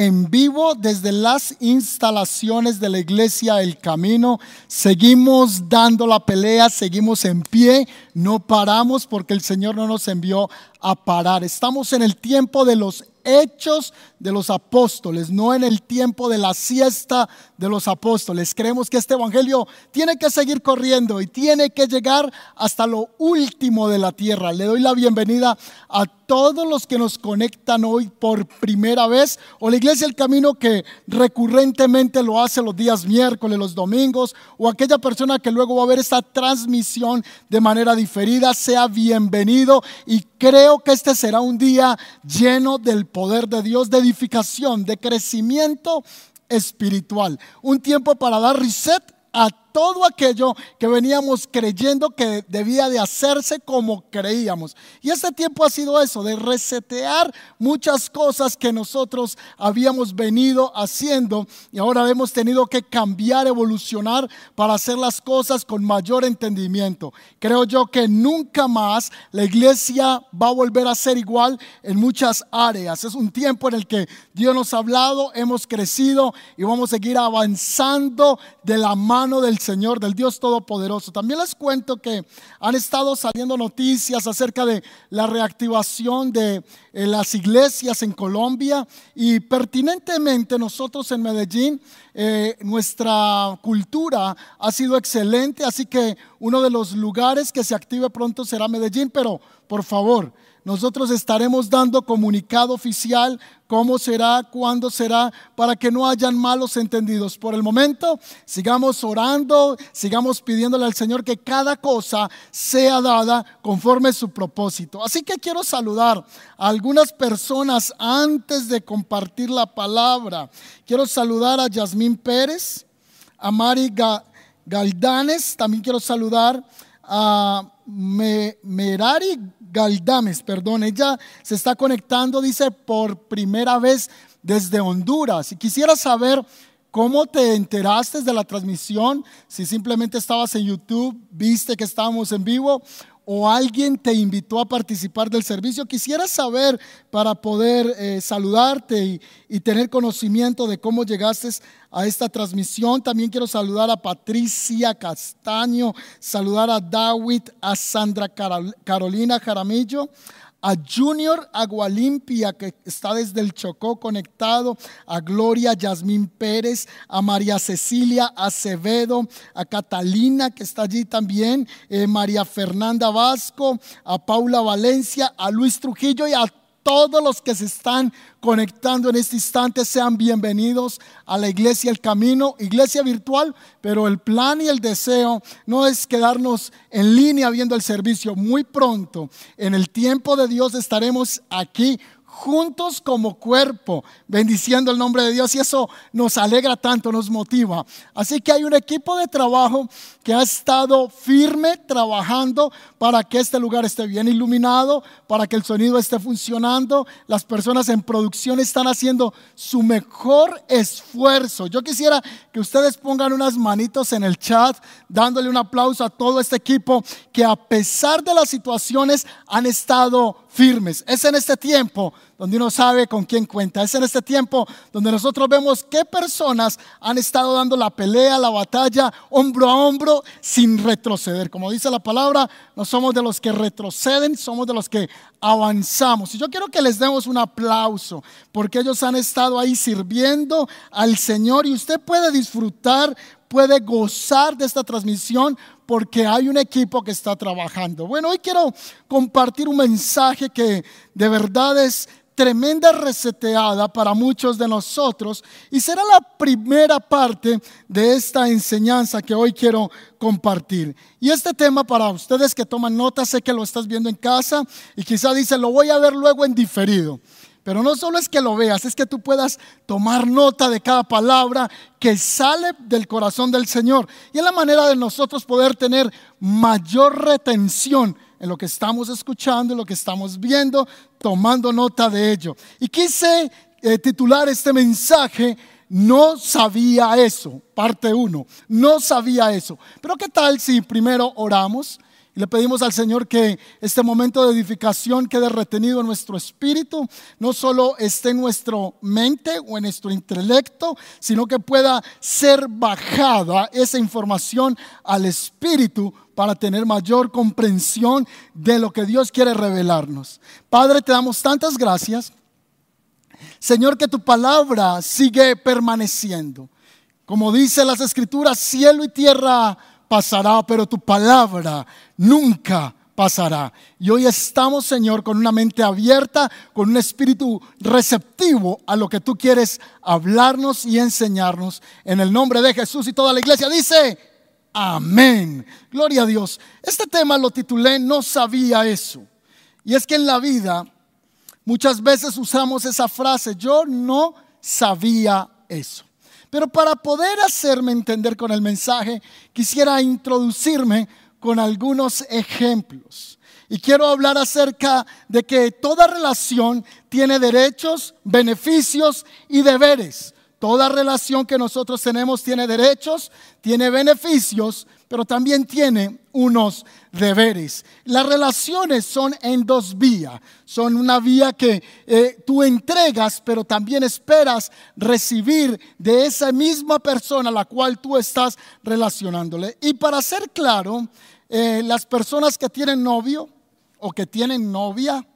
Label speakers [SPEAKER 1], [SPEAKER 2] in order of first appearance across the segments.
[SPEAKER 1] en vivo desde las instalaciones de la iglesia El Camino. Seguimos dando la pelea, seguimos en pie, no paramos porque el Señor no nos envió a parar. Estamos en el tiempo de los hechos de los apóstoles, no en el tiempo de la siesta de los apóstoles. Creemos que este Evangelio tiene que seguir corriendo y tiene que llegar hasta lo último de la tierra. Le doy la bienvenida a todos los que nos conectan hoy por primera vez o la iglesia El Camino que recurrentemente lo hace los días miércoles, los domingos o aquella persona que luego va a ver esta transmisión de manera diferida, sea bienvenido y creo que este será un día lleno del poder de Dios, de edificación, de crecimiento espiritual. Un tiempo para dar reset a todo aquello que veníamos creyendo que debía de hacerse como creíamos. Y este tiempo ha sido eso, de resetear muchas cosas que nosotros habíamos venido haciendo y ahora hemos tenido que cambiar, evolucionar para hacer las cosas con mayor entendimiento. Creo yo que nunca más la iglesia va a volver a ser igual en muchas áreas. Es un tiempo en el que Dios nos ha hablado, hemos crecido y vamos a seguir avanzando de la mano del Señor, del Dios Todopoderoso. También les cuento que han estado saliendo noticias acerca de la reactivación de eh, las iglesias en Colombia y pertinentemente nosotros en Medellín, eh, nuestra cultura ha sido excelente, así que uno de los lugares que se active pronto será Medellín, pero por favor, nosotros estaremos dando comunicado oficial cómo será, cuándo será, para que no hayan malos entendidos. Por el momento, sigamos orando, sigamos pidiéndole al Señor que cada cosa sea dada conforme su propósito. Así que quiero saludar a algunas personas antes de compartir la palabra. Quiero saludar a Yasmín Pérez, a Mari Galdanes, también quiero saludar a Merari Galdames, perdón, ella se está conectando, dice, por primera vez desde Honduras. Y quisiera saber cómo te enteraste de la transmisión, si simplemente estabas en YouTube, viste que estábamos en vivo o alguien te invitó a participar del servicio. Quisiera saber para poder eh, saludarte y, tener conocimiento de cómo llegaste a esta transmisión. También quiero saludar a Patricia Castaño, saludar a David, a Sandra Carolina Jaramillo, a Junior Agualimpia, que está desde el Chocó conectado, a Gloria Yasmín Pérez, a María Cecilia Acevedo, a Catalina, que está allí también, eh, María Fernanda Vasco, a Paula Valencia, a Luis Trujillo y a todos los que se están conectando en este instante sean bienvenidos a la iglesia El Camino, iglesia virtual, pero el plan y el deseo no es quedarnos en línea viendo el servicio. Muy pronto, en el tiempo de Dios, estaremos aquí juntos como cuerpo, bendiciendo el nombre de Dios y eso nos alegra tanto, nos motiva. Así que hay un equipo de trabajo que ha estado firme trabajando para que este lugar esté bien iluminado, para que el sonido esté funcionando. Las personas en producción están haciendo su mejor esfuerzo. Yo quisiera que ustedes pongan unas manitos en el chat, dándole un aplauso a todo este equipo que a pesar de las situaciones han estado firmes. Es en este tiempo donde uno sabe con quién cuenta. Es en este tiempo donde nosotros vemos qué personas han estado dando la pelea, la batalla, hombro a hombro, sin retroceder. Como dice la palabra, no somos de los que retroceden, somos de los que avanzamos. Y yo quiero que les demos un aplauso, porque ellos han estado ahí sirviendo al Señor y usted puede disfrutar puede gozar de esta transmisión porque hay un equipo que está trabajando. Bueno, hoy quiero compartir un mensaje que de verdad es tremenda reseteada para muchos de nosotros y será la primera parte de esta enseñanza que hoy quiero compartir. Y este tema para ustedes que toman nota, sé que lo estás viendo en casa y quizá dice, lo voy a ver luego en diferido. Pero no solo es que lo veas, es que tú puedas tomar nota de cada palabra que sale del corazón del Señor. Y es la manera de nosotros poder tener mayor retención en lo que estamos escuchando, en lo que estamos viendo, tomando nota de ello. Y quise eh, titular este mensaje, no sabía eso, parte uno, no sabía eso. Pero ¿qué tal si primero oramos? Le pedimos al Señor que este momento de edificación quede retenido en nuestro espíritu, no solo esté en nuestra mente o en nuestro intelecto, sino que pueda ser bajada esa información al espíritu para tener mayor comprensión de lo que Dios quiere revelarnos. Padre, te damos tantas gracias. Señor, que tu palabra sigue permaneciendo. Como dice las escrituras, cielo y tierra pasará, pero tu palabra nunca pasará. Y hoy estamos, Señor, con una mente abierta, con un espíritu receptivo a lo que tú quieres hablarnos y enseñarnos. En el nombre de Jesús y toda la iglesia dice, amén. Gloria a Dios. Este tema lo titulé No sabía eso. Y es que en la vida muchas veces usamos esa frase, yo no sabía eso. Pero para poder hacerme entender con el mensaje, quisiera introducirme con algunos ejemplos. Y quiero hablar acerca de que toda relación tiene derechos, beneficios y deberes. Toda relación que nosotros tenemos tiene derechos, tiene beneficios, pero también tiene unos deberes. Las relaciones son en dos vías. Son una vía que eh, tú entregas, pero también esperas recibir de esa misma persona a la cual tú estás relacionándole. Y para ser claro, eh, las personas que tienen novio o que tienen novia,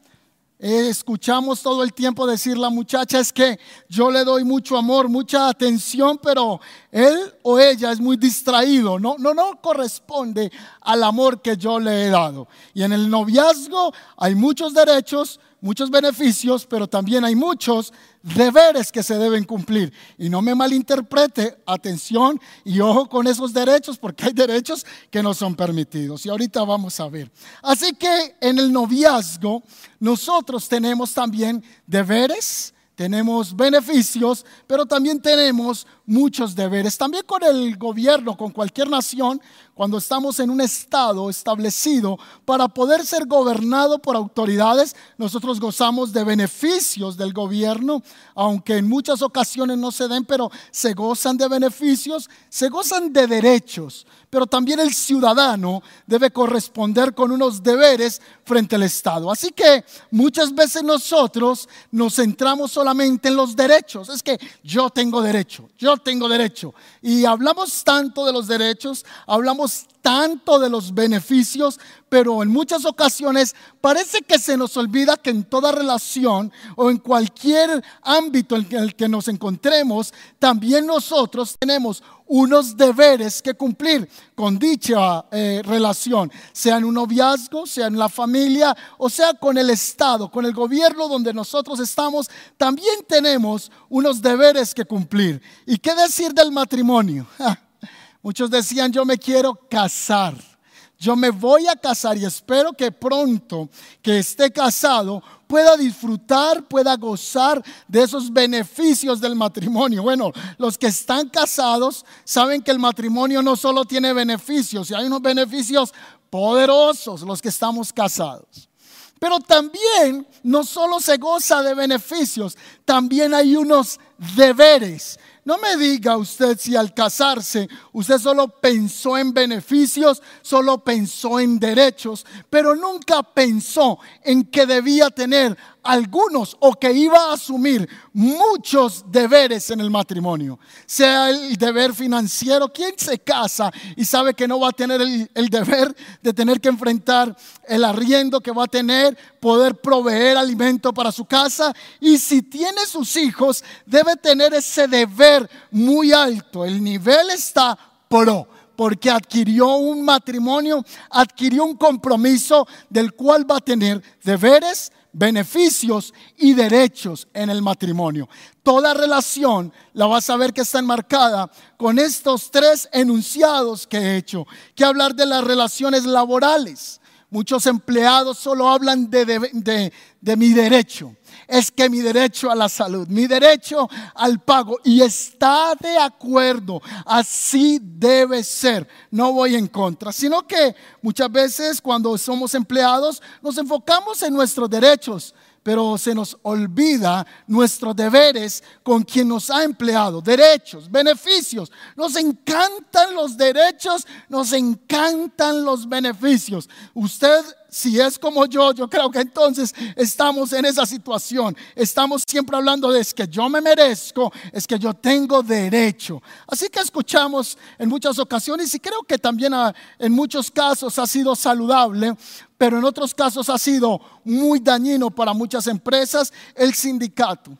[SPEAKER 1] escuchamos todo el tiempo decir la muchacha es que yo le doy mucho amor, mucha atención, pero él o ella es muy distraído, no, no, no corresponde al amor que yo le he dado. Y en el noviazgo hay muchos derechos, muchos beneficios, pero también hay muchos deberes que se deben cumplir. Y no me malinterprete, atención y ojo con esos derechos, porque hay derechos que no son permitidos. Y ahorita vamos a ver. Así que en el noviazgo nosotros tenemos también deberes, tenemos beneficios, pero también tenemos muchos deberes. También con el gobierno, con cualquier nación, cuando estamos en un estado establecido para poder ser gobernado por autoridades, nosotros gozamos de beneficios del gobierno, aunque en muchas ocasiones no se den, pero se gozan de beneficios, se gozan de derechos, pero también el ciudadano debe corresponder con unos deberes frente al Estado. Así que muchas veces nosotros nos centramos solamente en los derechos, es que yo tengo derecho, yo tengo derecho. Y hablamos tanto de los derechos, hablamos tanto de los beneficios, pero en muchas ocasiones parece que se nos olvida que en toda relación o en cualquier ámbito en el que nos encontremos, también nosotros tenemos unos deberes que cumplir con dicha eh, relación, sea en un noviazgo, sea en la familia, o sea con el Estado, con el gobierno donde nosotros estamos, también tenemos unos deberes que cumplir. ¿Y qué decir del matrimonio? Muchos decían, yo me quiero casar. Yo me voy a casar y espero que pronto que esté casado pueda disfrutar, pueda gozar de esos beneficios del matrimonio. Bueno, los que están casados saben que el matrimonio no solo tiene beneficios, y hay unos beneficios poderosos los que estamos casados. Pero también no solo se goza de beneficios, también hay unos deberes no me diga usted si al casarse usted solo pensó en beneficios, solo pensó en derechos, pero nunca pensó en que debía tener algunos o que iba a asumir muchos deberes en el matrimonio. Sea el deber financiero, ¿quién se casa y sabe que no va a tener el, deber de tener que enfrentar el arriendo que va a tener, poder proveer alimento para su casa? Y si tiene sus hijos, debe tener ese deber muy alto. El nivel está pro porque adquirió un matrimonio, adquirió un compromiso del cual va a tener deberes, beneficios y derechos en el matrimonio. Toda relación la vas a ver que está enmarcada con estos tres enunciados que he hecho. Que hablar de las relaciones laborales. Muchos empleados solo hablan de, de, de mi derecho. Es que mi derecho a la salud, mi derecho al pago, y está de acuerdo, así debe ser, no voy en contra, sino que muchas veces cuando somos empleados nos enfocamos en nuestros derechos, pero se nos olvida nuestros deberes con quien nos ha empleado, derechos, beneficios. Nos encantan los derechos, nos encantan los beneficios. Usted si es como yo, yo creo que entonces estamos en esa situación. Estamos siempre hablando de es que yo me merezco, es que yo tengo derecho. Así que escuchamos en muchas ocasiones y creo que también en muchos casos ha sido saludable, pero en otros casos ha sido muy dañino para muchas empresas el sindicato.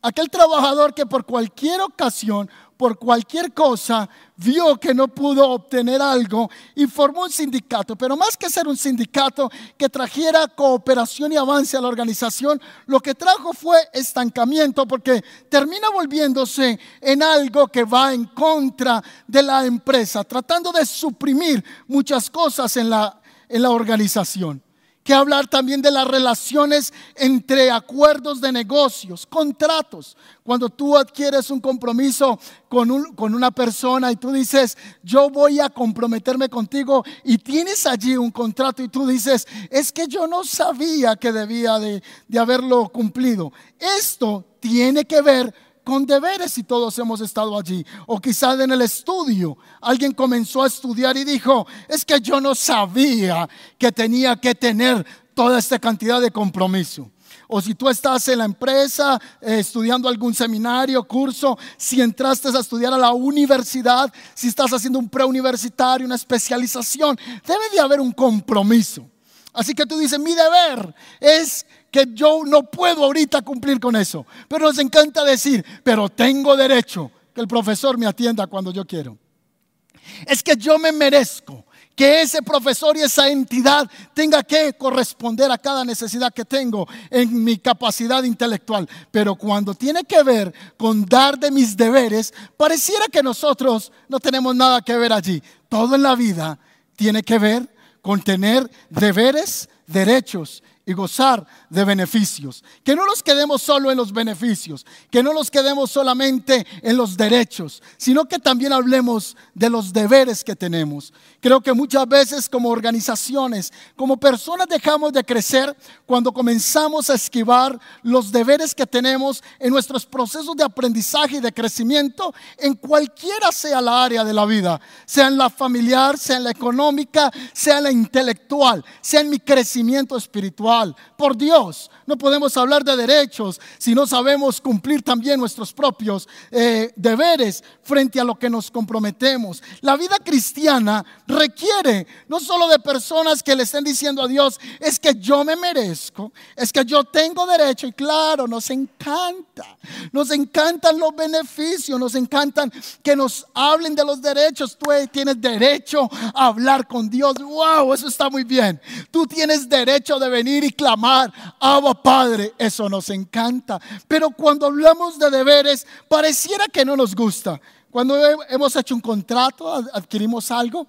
[SPEAKER 1] Aquel trabajador que por cualquier ocasión por cualquier cosa, vio que no pudo obtener algo y formó un sindicato. Pero más que ser un sindicato que trajera cooperación y avance a la organización, lo que trajo fue estancamiento porque termina volviéndose en algo que va en contra de la empresa, tratando de suprimir muchas cosas en la, en la organización que hablar también de las relaciones entre acuerdos de negocios, contratos. Cuando tú adquieres un compromiso con, con, una persona y tú dices, yo voy a comprometerme contigo y tienes allí un contrato y tú dices, es que yo no sabía que debía de, de haberlo cumplido. Esto tiene que ver con deberes y todos hemos estado allí. O quizás en el estudio alguien comenzó a estudiar y dijo, es que yo no sabía que tenía que tener toda esta cantidad de compromiso. O si tú estás en la empresa eh, estudiando algún seminario, curso, si entraste a estudiar a la universidad, si estás haciendo un preuniversitario, una especialización, debe de haber un compromiso. Así que tú dices, mi deber es que yo no puedo ahorita cumplir con eso. Pero nos encanta decir, pero tengo derecho que el profesor me atienda cuando yo quiero. Es que yo me merezco que ese profesor y esa entidad tenga que corresponder a cada necesidad que tengo en mi capacidad intelectual. Pero cuando tiene que ver con dar de mis deberes, pareciera que nosotros no tenemos nada que ver allí. Todo en la vida tiene que ver con tener deberes, derechos y gozar de beneficios. Que no nos quedemos solo en los beneficios, que no nos quedemos solamente en los derechos, sino que también hablemos de los deberes que tenemos. Creo que muchas veces como organizaciones, como personas dejamos de crecer cuando comenzamos a esquivar los deberes que tenemos en nuestros procesos de aprendizaje y de crecimiento en cualquiera sea la área de la vida, sea en la familiar, sea en la económica, sea en la intelectual, sea en mi crecimiento espiritual. Por Dios no podemos hablar de derechos si no sabemos cumplir también nuestros propios eh, deberes frente a lo que nos comprometemos. La vida cristiana requiere no solo de personas que le estén diciendo a Dios, es que yo me merezco, es que yo tengo derecho. Y claro, nos encanta, nos encantan los beneficios, nos encantan que nos hablen de los derechos. Tú tienes derecho a hablar con Dios. Wow, eso está muy bien. Tú tienes derecho de venir y clamar Abba Padre, eso nos encanta. Pero cuando hablamos de deberes, pareciera que no nos gusta. Cuando hemos hecho un contrato, adquirimos algo,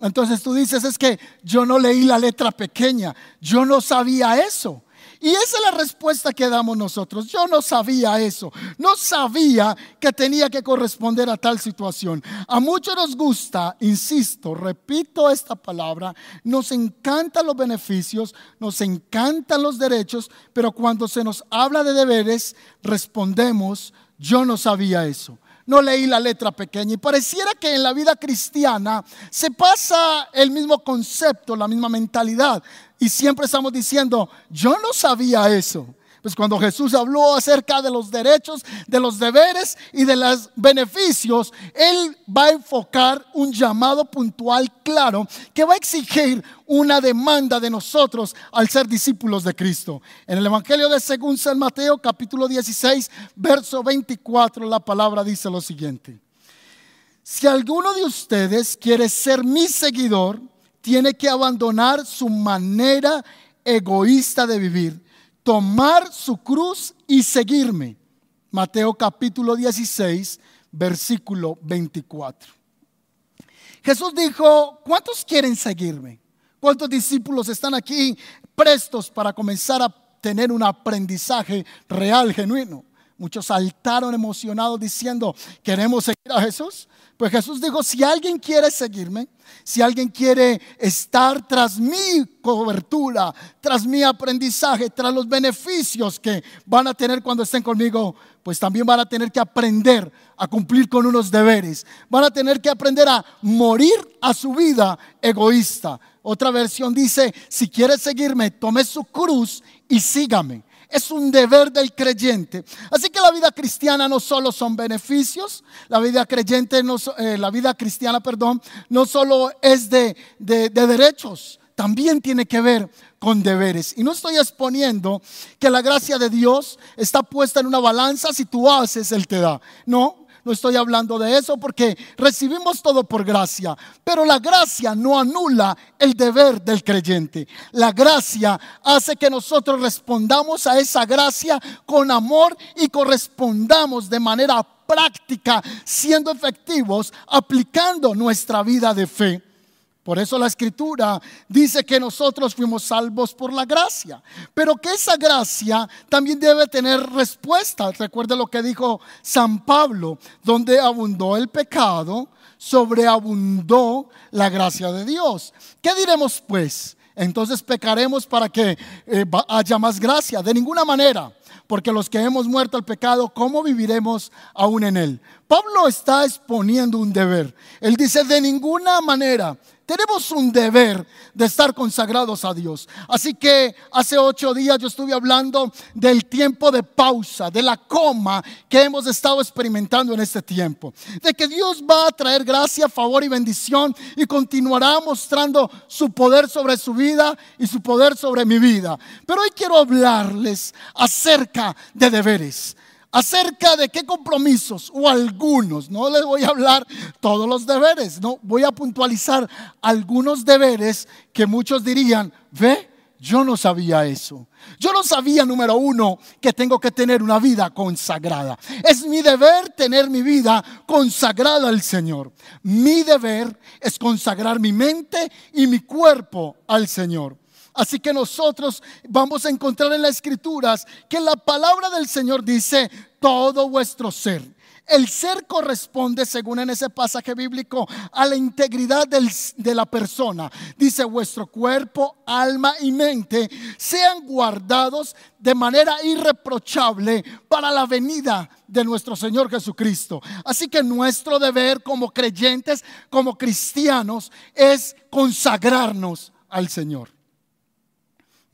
[SPEAKER 1] entonces tú dices, es que yo no leí la letra pequeña, yo no sabía eso. Y esa es la respuesta que damos nosotros. Yo no sabía eso. No sabía que tenía que corresponder a tal situación. A muchos nos gusta, insisto, repito esta palabra, nos encantan los beneficios, nos encantan los derechos, pero cuando se nos habla de deberes, respondemos, yo no sabía eso no leí la letra pequeña. Y pareciera que en la vida cristiana se pasa el mismo concepto, la misma mentalidad. Y siempre estamos diciendo, yo no sabía eso. Pues cuando Jesús habló acerca de los derechos, de los deberes y de los beneficios, Él va a enfocar un llamado puntual claro que va a exigir una demanda de nosotros al ser discípulos de Cristo. En el Evangelio de según San Mateo capítulo 16, verso 24, la palabra dice lo siguiente. Si alguno de ustedes quiere ser mi seguidor, tiene que abandonar su manera egoísta de vivir, tomar su cruz y seguirme. Mateo capítulo 16, versículo 24. Jesús dijo, ¿cuántos quieren seguirme? ¿Cuántos discípulos están aquí prestos para comenzar a tener un aprendizaje real, genuino? Muchos saltaron emocionados diciendo, ¿queremos seguir a Jesús? Pues Jesús dijo, si alguien quiere seguirme, si alguien quiere estar tras mi cobertura, tras mi aprendizaje, tras los beneficios que van a tener cuando estén conmigo, pues también van a tener que aprender a cumplir con unos deberes. Van a tener que aprender a morir a su vida egoísta. Otra versión dice, si quiere seguirme, tome su cruz y sígame es un deber del creyente. Así que la vida cristiana no solo son beneficios, la vida creyente, no, eh, la vida cristiana, perdón, no solo es de, de derechos, también tiene que ver con deberes. Y no estoy exponiendo que la gracia de Dios está puesta en una balanza, si tú haces, Él te da. No, no estoy hablando de eso porque recibimos todo por gracia, pero la gracia no anula el deber del creyente. La gracia hace que nosotros respondamos a esa gracia con amor y correspondamos de manera práctica, siendo efectivos, aplicando nuestra vida de fe. Por eso la escritura dice que nosotros fuimos salvos por la gracia, pero que esa gracia también debe tener respuesta. Recuerde lo que dijo San Pablo, donde abundó el pecado, sobreabundó la gracia de Dios. ¿Qué diremos pues? Entonces pecaremos para que eh, haya más gracia. De ninguna manera porque los que hemos muerto al pecado, ¿cómo viviremos aún en él? Pablo está exponiendo un deber. Él dice, de ninguna manera tenemos un deber de estar consagrados a Dios. Así que hace ocho días yo estuve hablando del tiempo de pausa, de la coma que hemos estado experimentando en este tiempo. De que Dios va a traer gracia, favor y bendición y continuará mostrando su poder sobre su vida y su poder sobre mi vida. Pero hoy quiero hablarles acerca de deberes acerca de qué compromisos o algunos, no les voy a hablar todos los deberes, no, voy a puntualizar algunos deberes que muchos dirían, ve, yo no sabía eso. Yo no sabía, número uno, que tengo que tener una vida consagrada. Es mi deber tener mi vida consagrada al Señor. Mi deber es consagrar mi mente y mi cuerpo al Señor. Así que nosotros vamos a encontrar en las escrituras que la palabra del Señor dice todo vuestro ser. El ser corresponde, según en ese pasaje bíblico, a la integridad de la persona. Dice, vuestro cuerpo, alma y mente sean guardados de manera irreprochable para la venida de nuestro Señor Jesucristo. Así que nuestro deber como creyentes, como cristianos, es consagrarnos al Señor.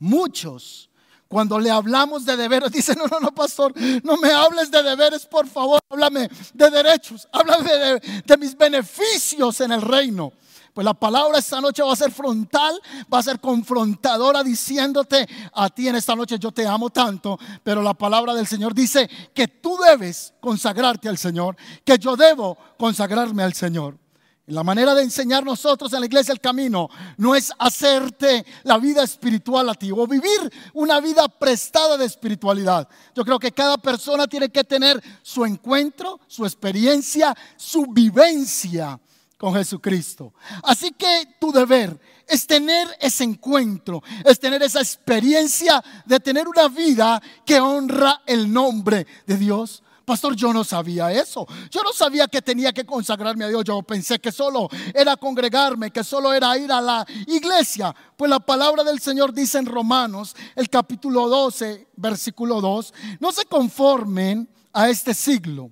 [SPEAKER 1] Muchos, cuando le hablamos de deberes, dicen, no, no, no, pastor, no me hables de deberes, por favor, háblame de derechos, háblame de, de mis beneficios en el reino. Pues la palabra esta noche va a ser frontal, va a ser confrontadora diciéndote a ti en esta noche yo te amo tanto, pero la palabra del Señor dice que tú debes consagrarte al Señor, que yo debo consagrarme al Señor. La manera de enseñar nosotros en la iglesia el camino no es hacerte la vida espiritual a ti o vivir una vida prestada de espiritualidad. Yo creo que cada persona tiene que tener su encuentro, su experiencia, su vivencia con Jesucristo. Así que tu deber es tener ese encuentro, es tener esa experiencia de tener una vida que honra el nombre de Dios. Pastor, yo no sabía eso. Yo no sabía que tenía que consagrarme a Dios. Yo pensé que solo era congregarme, que solo era ir a la iglesia. Pues la palabra del Señor dice en Romanos, el capítulo 12, versículo 2, no se conformen a este siglo,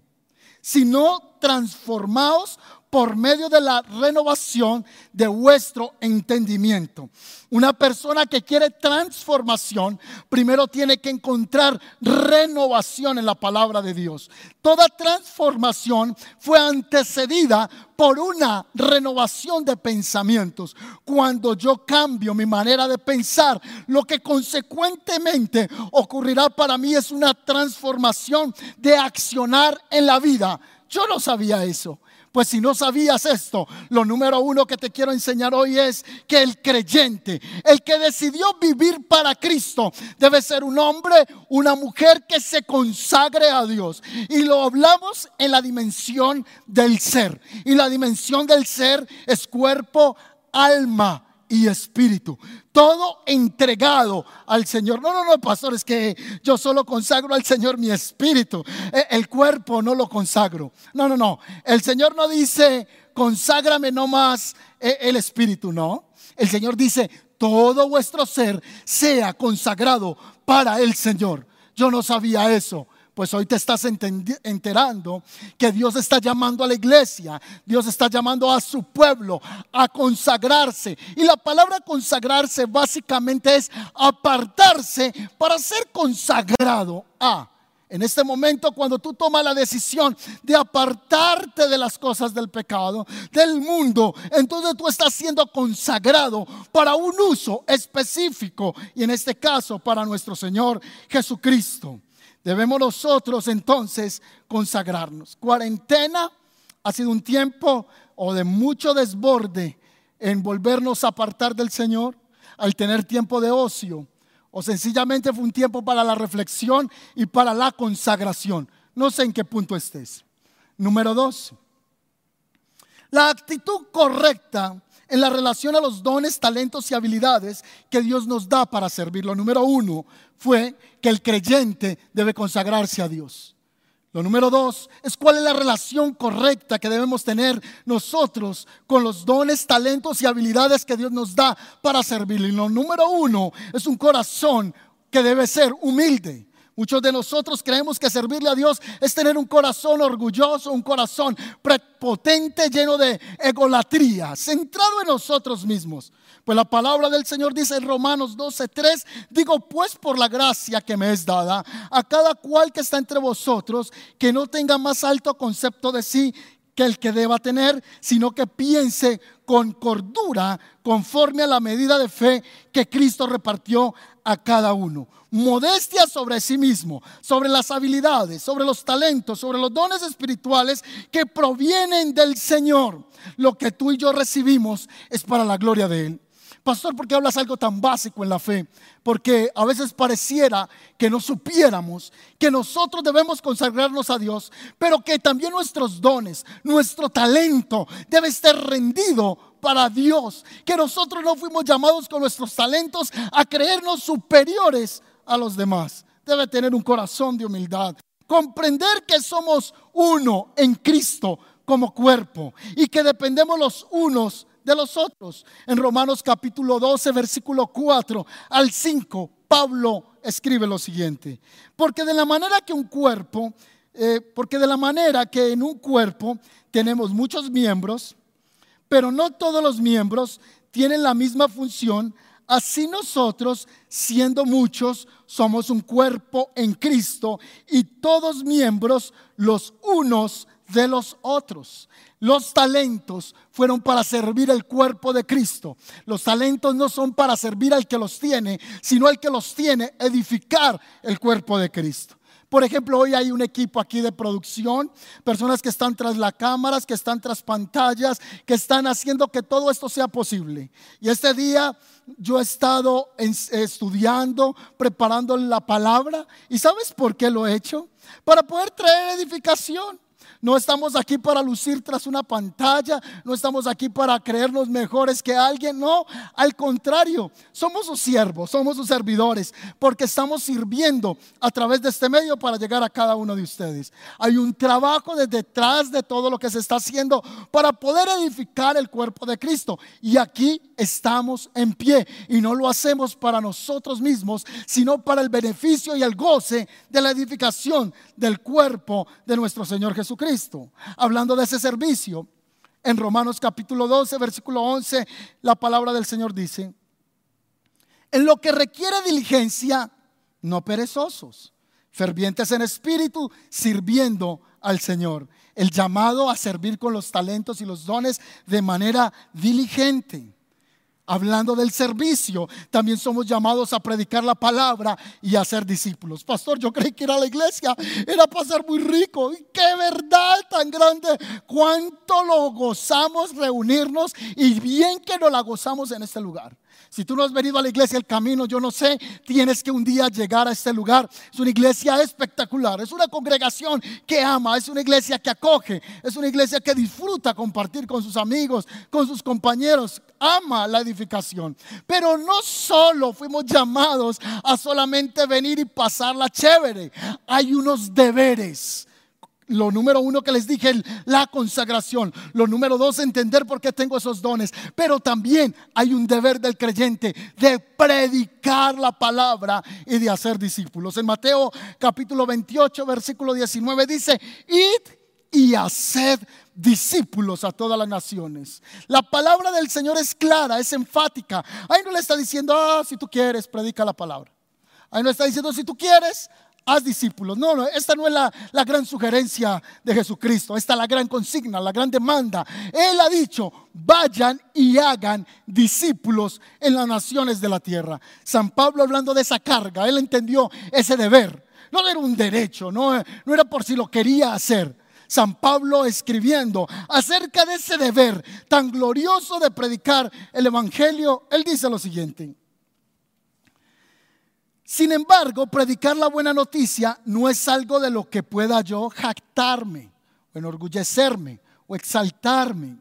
[SPEAKER 1] sino transformaos por medio de la renovación de vuestro entendimiento. Una persona que quiere transformación, primero tiene que encontrar renovación en la palabra de Dios. Toda transformación fue antecedida por una renovación de pensamientos. Cuando yo cambio mi manera de pensar, lo que consecuentemente ocurrirá para mí es una transformación de accionar en la vida. Yo no sabía eso. Pues si no sabías esto, lo número uno que te quiero enseñar hoy es que el creyente, el que decidió vivir para Cristo, debe ser un hombre, una mujer que se consagre a Dios. Y lo hablamos en la dimensión del ser. Y la dimensión del ser es cuerpo, alma y espíritu. Todo entregado al Señor. No, no, no, pastor, es que yo solo consagro al Señor mi espíritu. E, el cuerpo no lo consagro. No, no, no. El Señor no dice, conságrame nomás e, el espíritu, no. El Señor dice, todo vuestro ser sea consagrado para el Señor. Yo no sabía eso. Pues hoy te estás enterando que Dios está llamando a la iglesia, Dios está llamando a su pueblo a consagrarse. Y la palabra consagrarse básicamente es apartarse para ser consagrado a. En este momento, cuando tú tomas la decisión de apartarte de las cosas del pecado, del mundo, entonces tú estás siendo consagrado para un uso específico y en este caso para nuestro Señor Jesucristo. Debemos nosotros entonces consagrarnos. Cuarentena ha sido un tiempo o de mucho desborde en volvernos a apartar del Señor, al tener tiempo de ocio, o sencillamente fue un tiempo para la reflexión y para la consagración. No sé en qué punto estés. Número dos, la actitud correcta en la relación a los dones, talentos y habilidades que Dios nos da para servirlo. Número uno fue que el creyente debe consagrarse a Dios. Lo número dos es cuál es la relación correcta que debemos tener nosotros con los dones, talentos y habilidades que Dios nos da para servirle. Y lo número uno es un corazón que debe ser humilde. Muchos de nosotros creemos que servirle a Dios es tener un corazón orgulloso, un corazón prepotente, lleno de egolatría, centrado en nosotros mismos. Pues la palabra del Señor dice en Romanos 12:3, digo pues por la gracia que me es dada a cada cual que está entre vosotros, que no tenga más alto concepto de sí que el que deba tener, sino que piense con cordura conforme a la medida de fe que Cristo repartió a cada uno. Modestia sobre sí mismo, sobre las habilidades, sobre los talentos, sobre los dones espirituales que provienen del Señor. Lo que tú y yo recibimos es para la gloria de Él. Pastor, ¿por qué hablas algo tan básico en la fe? Porque a veces pareciera que no supiéramos que nosotros debemos consagrarnos a Dios, pero que también nuestros dones, nuestro talento debe estar rendido para Dios. Que nosotros no fuimos llamados con nuestros talentos a creernos superiores a los demás. Debe tener un corazón de humildad. Comprender que somos uno en Cristo como cuerpo y que dependemos los unos de los otros. En Romanos capítulo 12, versículo 4 al 5, Pablo escribe lo siguiente. Porque de la manera que un cuerpo, eh, porque de la manera que en un cuerpo tenemos muchos miembros, pero no todos los miembros tienen la misma función, así nosotros, siendo muchos, somos un cuerpo en Cristo y todos miembros los unos de los otros. Los talentos fueron para servir el cuerpo de Cristo. Los talentos no son para servir al que los tiene, sino al que los tiene, edificar el cuerpo de Cristo. Por ejemplo, hoy hay un equipo aquí de producción, personas que están tras las cámaras, que están tras pantallas, que están haciendo que todo esto sea posible. Y este día yo he estado estudiando, preparando la palabra. ¿Y sabes por qué lo he hecho? Para poder traer edificación. No estamos aquí para lucir tras una pantalla, no estamos aquí para creernos mejores que alguien, no, al contrario, somos sus siervos, somos sus servidores, porque estamos sirviendo a través de este medio para llegar a cada uno de ustedes. Hay un trabajo detrás de todo lo que se está haciendo para poder edificar el cuerpo de Cristo. Y aquí estamos en pie y no lo hacemos para nosotros mismos, sino para el beneficio y el goce de la edificación del cuerpo de nuestro Señor Jesucristo. Hablando de ese servicio, en Romanos capítulo 12, versículo 11, la palabra del Señor dice, en lo que requiere diligencia, no perezosos, fervientes en espíritu, sirviendo al Señor. El llamado a servir con los talentos y los dones de manera diligente. Hablando del servicio, también somos llamados a predicar la palabra y a ser discípulos. Pastor, yo creí que ir a la iglesia era pasar muy rico. Y qué verdad tan grande. Cuánto lo gozamos reunirnos y bien que nos la gozamos en este lugar. Si tú no has venido a la iglesia El Camino, yo no sé, tienes que un día llegar a este lugar. Es una iglesia espectacular, es una congregación que ama, es una iglesia que acoge, es una iglesia que disfruta compartir con sus amigos, con sus compañeros, ama la edificación. Pero no solo fuimos llamados a solamente venir y pasarla chévere, hay unos deberes lo número uno que les dije, la consagración. Lo número dos, entender por qué tengo esos dones. Pero también hay un deber del creyente de predicar la palabra y de hacer discípulos. En Mateo capítulo 28, versículo 19 dice, id y haced discípulos a todas las naciones. La palabra del Señor es clara, es enfática. Ahí no le está diciendo, ah, si tú quieres, predica la palabra. Ahí no está diciendo, si tú quieres, haz discípulos. No, no, esta no es la, la, gran sugerencia de Jesucristo, esta es la gran consigna, la gran demanda. Él ha dicho, vayan y hagan discípulos en las naciones de la tierra. San Pablo hablando de esa carga, él entendió ese deber. No era un derecho, no, no era por si lo quería hacer. San Pablo escribiendo acerca de ese deber tan glorioso de predicar el Evangelio, él dice lo siguiente. Sin embargo, predicar la buena noticia no es algo de lo que pueda yo jactarme, o enorgullecerme, o exaltarme.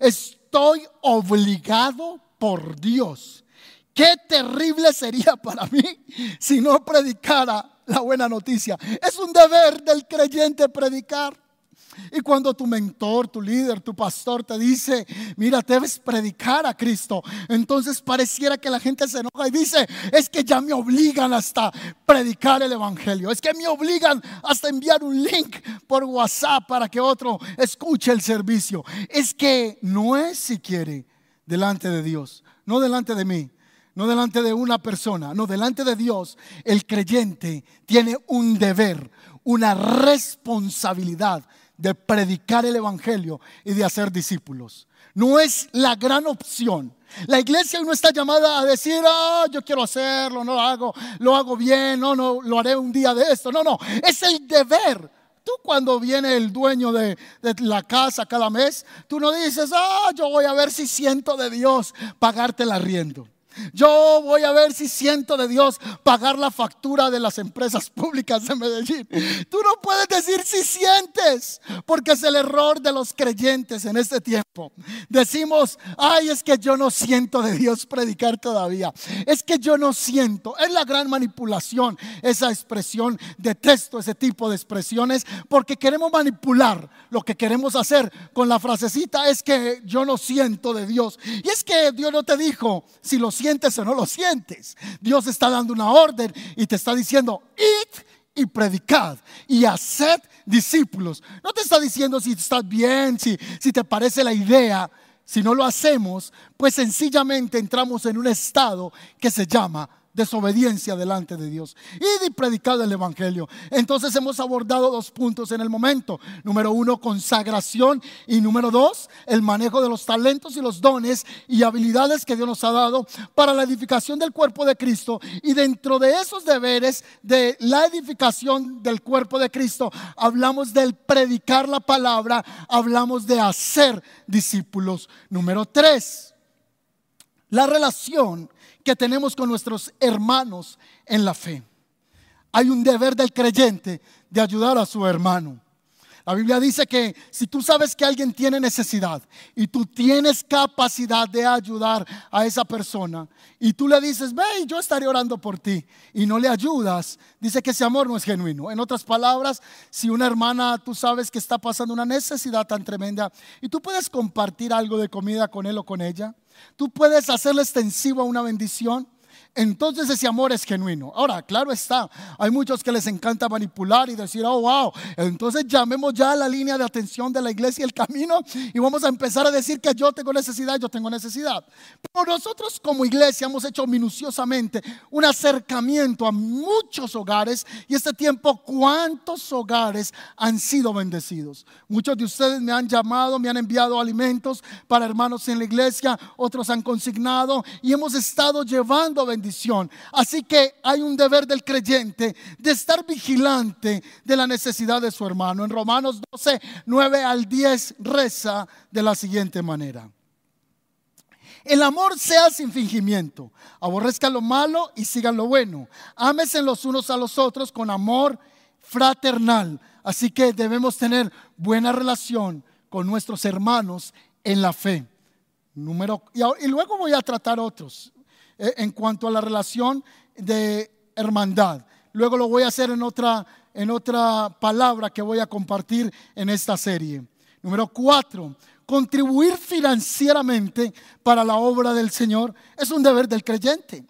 [SPEAKER 1] Estoy obligado por Dios. Qué terrible sería para mí si no predicara la buena noticia. Es un deber del creyente predicar. Y cuando tu mentor, tu líder, tu pastor te dice, mira, debes predicar a Cristo, entonces pareciera que la gente se enoja y dice, es que ya me obligan hasta predicar el Evangelio, es que me obligan hasta enviar un link por WhatsApp para que otro escuche el servicio. Es que no es si quiere delante de Dios, no delante de mí, no delante de una persona, no delante de Dios, el creyente tiene un deber, una responsabilidad de predicar el Evangelio y de hacer discípulos. No es la gran opción. La iglesia no está llamada a decir, ah, yo quiero hacerlo, no lo hago, lo hago bien, no, no, lo haré un día de esto. No, no, es el deber. Tú cuando viene el dueño de, la casa cada mes, tú no dices, ah, yo voy a ver si siento de Dios pagarte el arriendo. Yo voy a ver si siento de Dios pagar la factura de las empresas públicas de Medellín. Tú no puedes decir si sientes, porque es el error de los creyentes en este tiempo. Decimos, ay, es que yo no siento de Dios predicar todavía. Es que yo no siento. Es la gran manipulación esa expresión. Detesto ese tipo de expresiones porque queremos manipular. Lo que queremos hacer con la frasecita es que yo no siento de Dios. Y es que Dios no te dijo si lo siento sientes o no lo sientes. Dios está dando una orden y te está diciendo, id y predicad y haced discípulos. No te está diciendo si estás bien, si, si te parece la idea. Si no lo hacemos, pues sencillamente entramos en un estado que se llama desobediencia delante de Dios y de predicar el Evangelio. Entonces hemos abordado dos puntos en el momento. Número uno, consagración y número dos, el manejo de los talentos y los dones y habilidades que Dios nos ha dado para la edificación del cuerpo de Cristo. Y dentro de esos deberes de la edificación del cuerpo de Cristo, hablamos del predicar la palabra, hablamos de hacer discípulos. Número tres, la relación que tenemos con nuestros hermanos en la fe. Hay un deber del creyente de ayudar a su hermano. La Biblia dice que si tú sabes que alguien tiene necesidad y tú tienes capacidad de ayudar a esa persona y tú le dices, ve, yo estaré orando por ti y no le ayudas, dice que ese amor no es genuino. En otras palabras, si una hermana tú sabes que está pasando una necesidad tan tremenda y tú puedes compartir algo de comida con él o con ella, Tú puedes hacerle extensivo a una bendición entonces ese amor es genuino. Ahora, claro está, hay muchos que les encanta manipular y decir, oh, wow, entonces llamemos ya a la línea de atención de la iglesia el camino y vamos a empezar a decir que yo tengo necesidad, yo tengo necesidad. Pero nosotros como iglesia hemos hecho minuciosamente un acercamiento a muchos hogares y este tiempo, ¿cuántos hogares han sido bendecidos? Muchos de ustedes me han llamado, me han enviado alimentos para hermanos en la iglesia, otros han consignado y hemos estado llevando bendiciones Así que hay un deber del creyente de estar vigilante de la necesidad de su hermano. En Romanos 12, 9 al 10 reza de la siguiente manera. El amor sea sin fingimiento. Aborrezcan lo malo y sigan lo bueno. Ámense los unos a los otros con amor fraternal. Así que debemos tener buena relación con nuestros hermanos en la fe. Número, y, luego voy a tratar otros en cuanto a la relación de hermandad. Luego lo voy a hacer en otra, en otra palabra que voy a compartir en esta serie. Número cuatro, contribuir financieramente para la obra del Señor es un deber del creyente.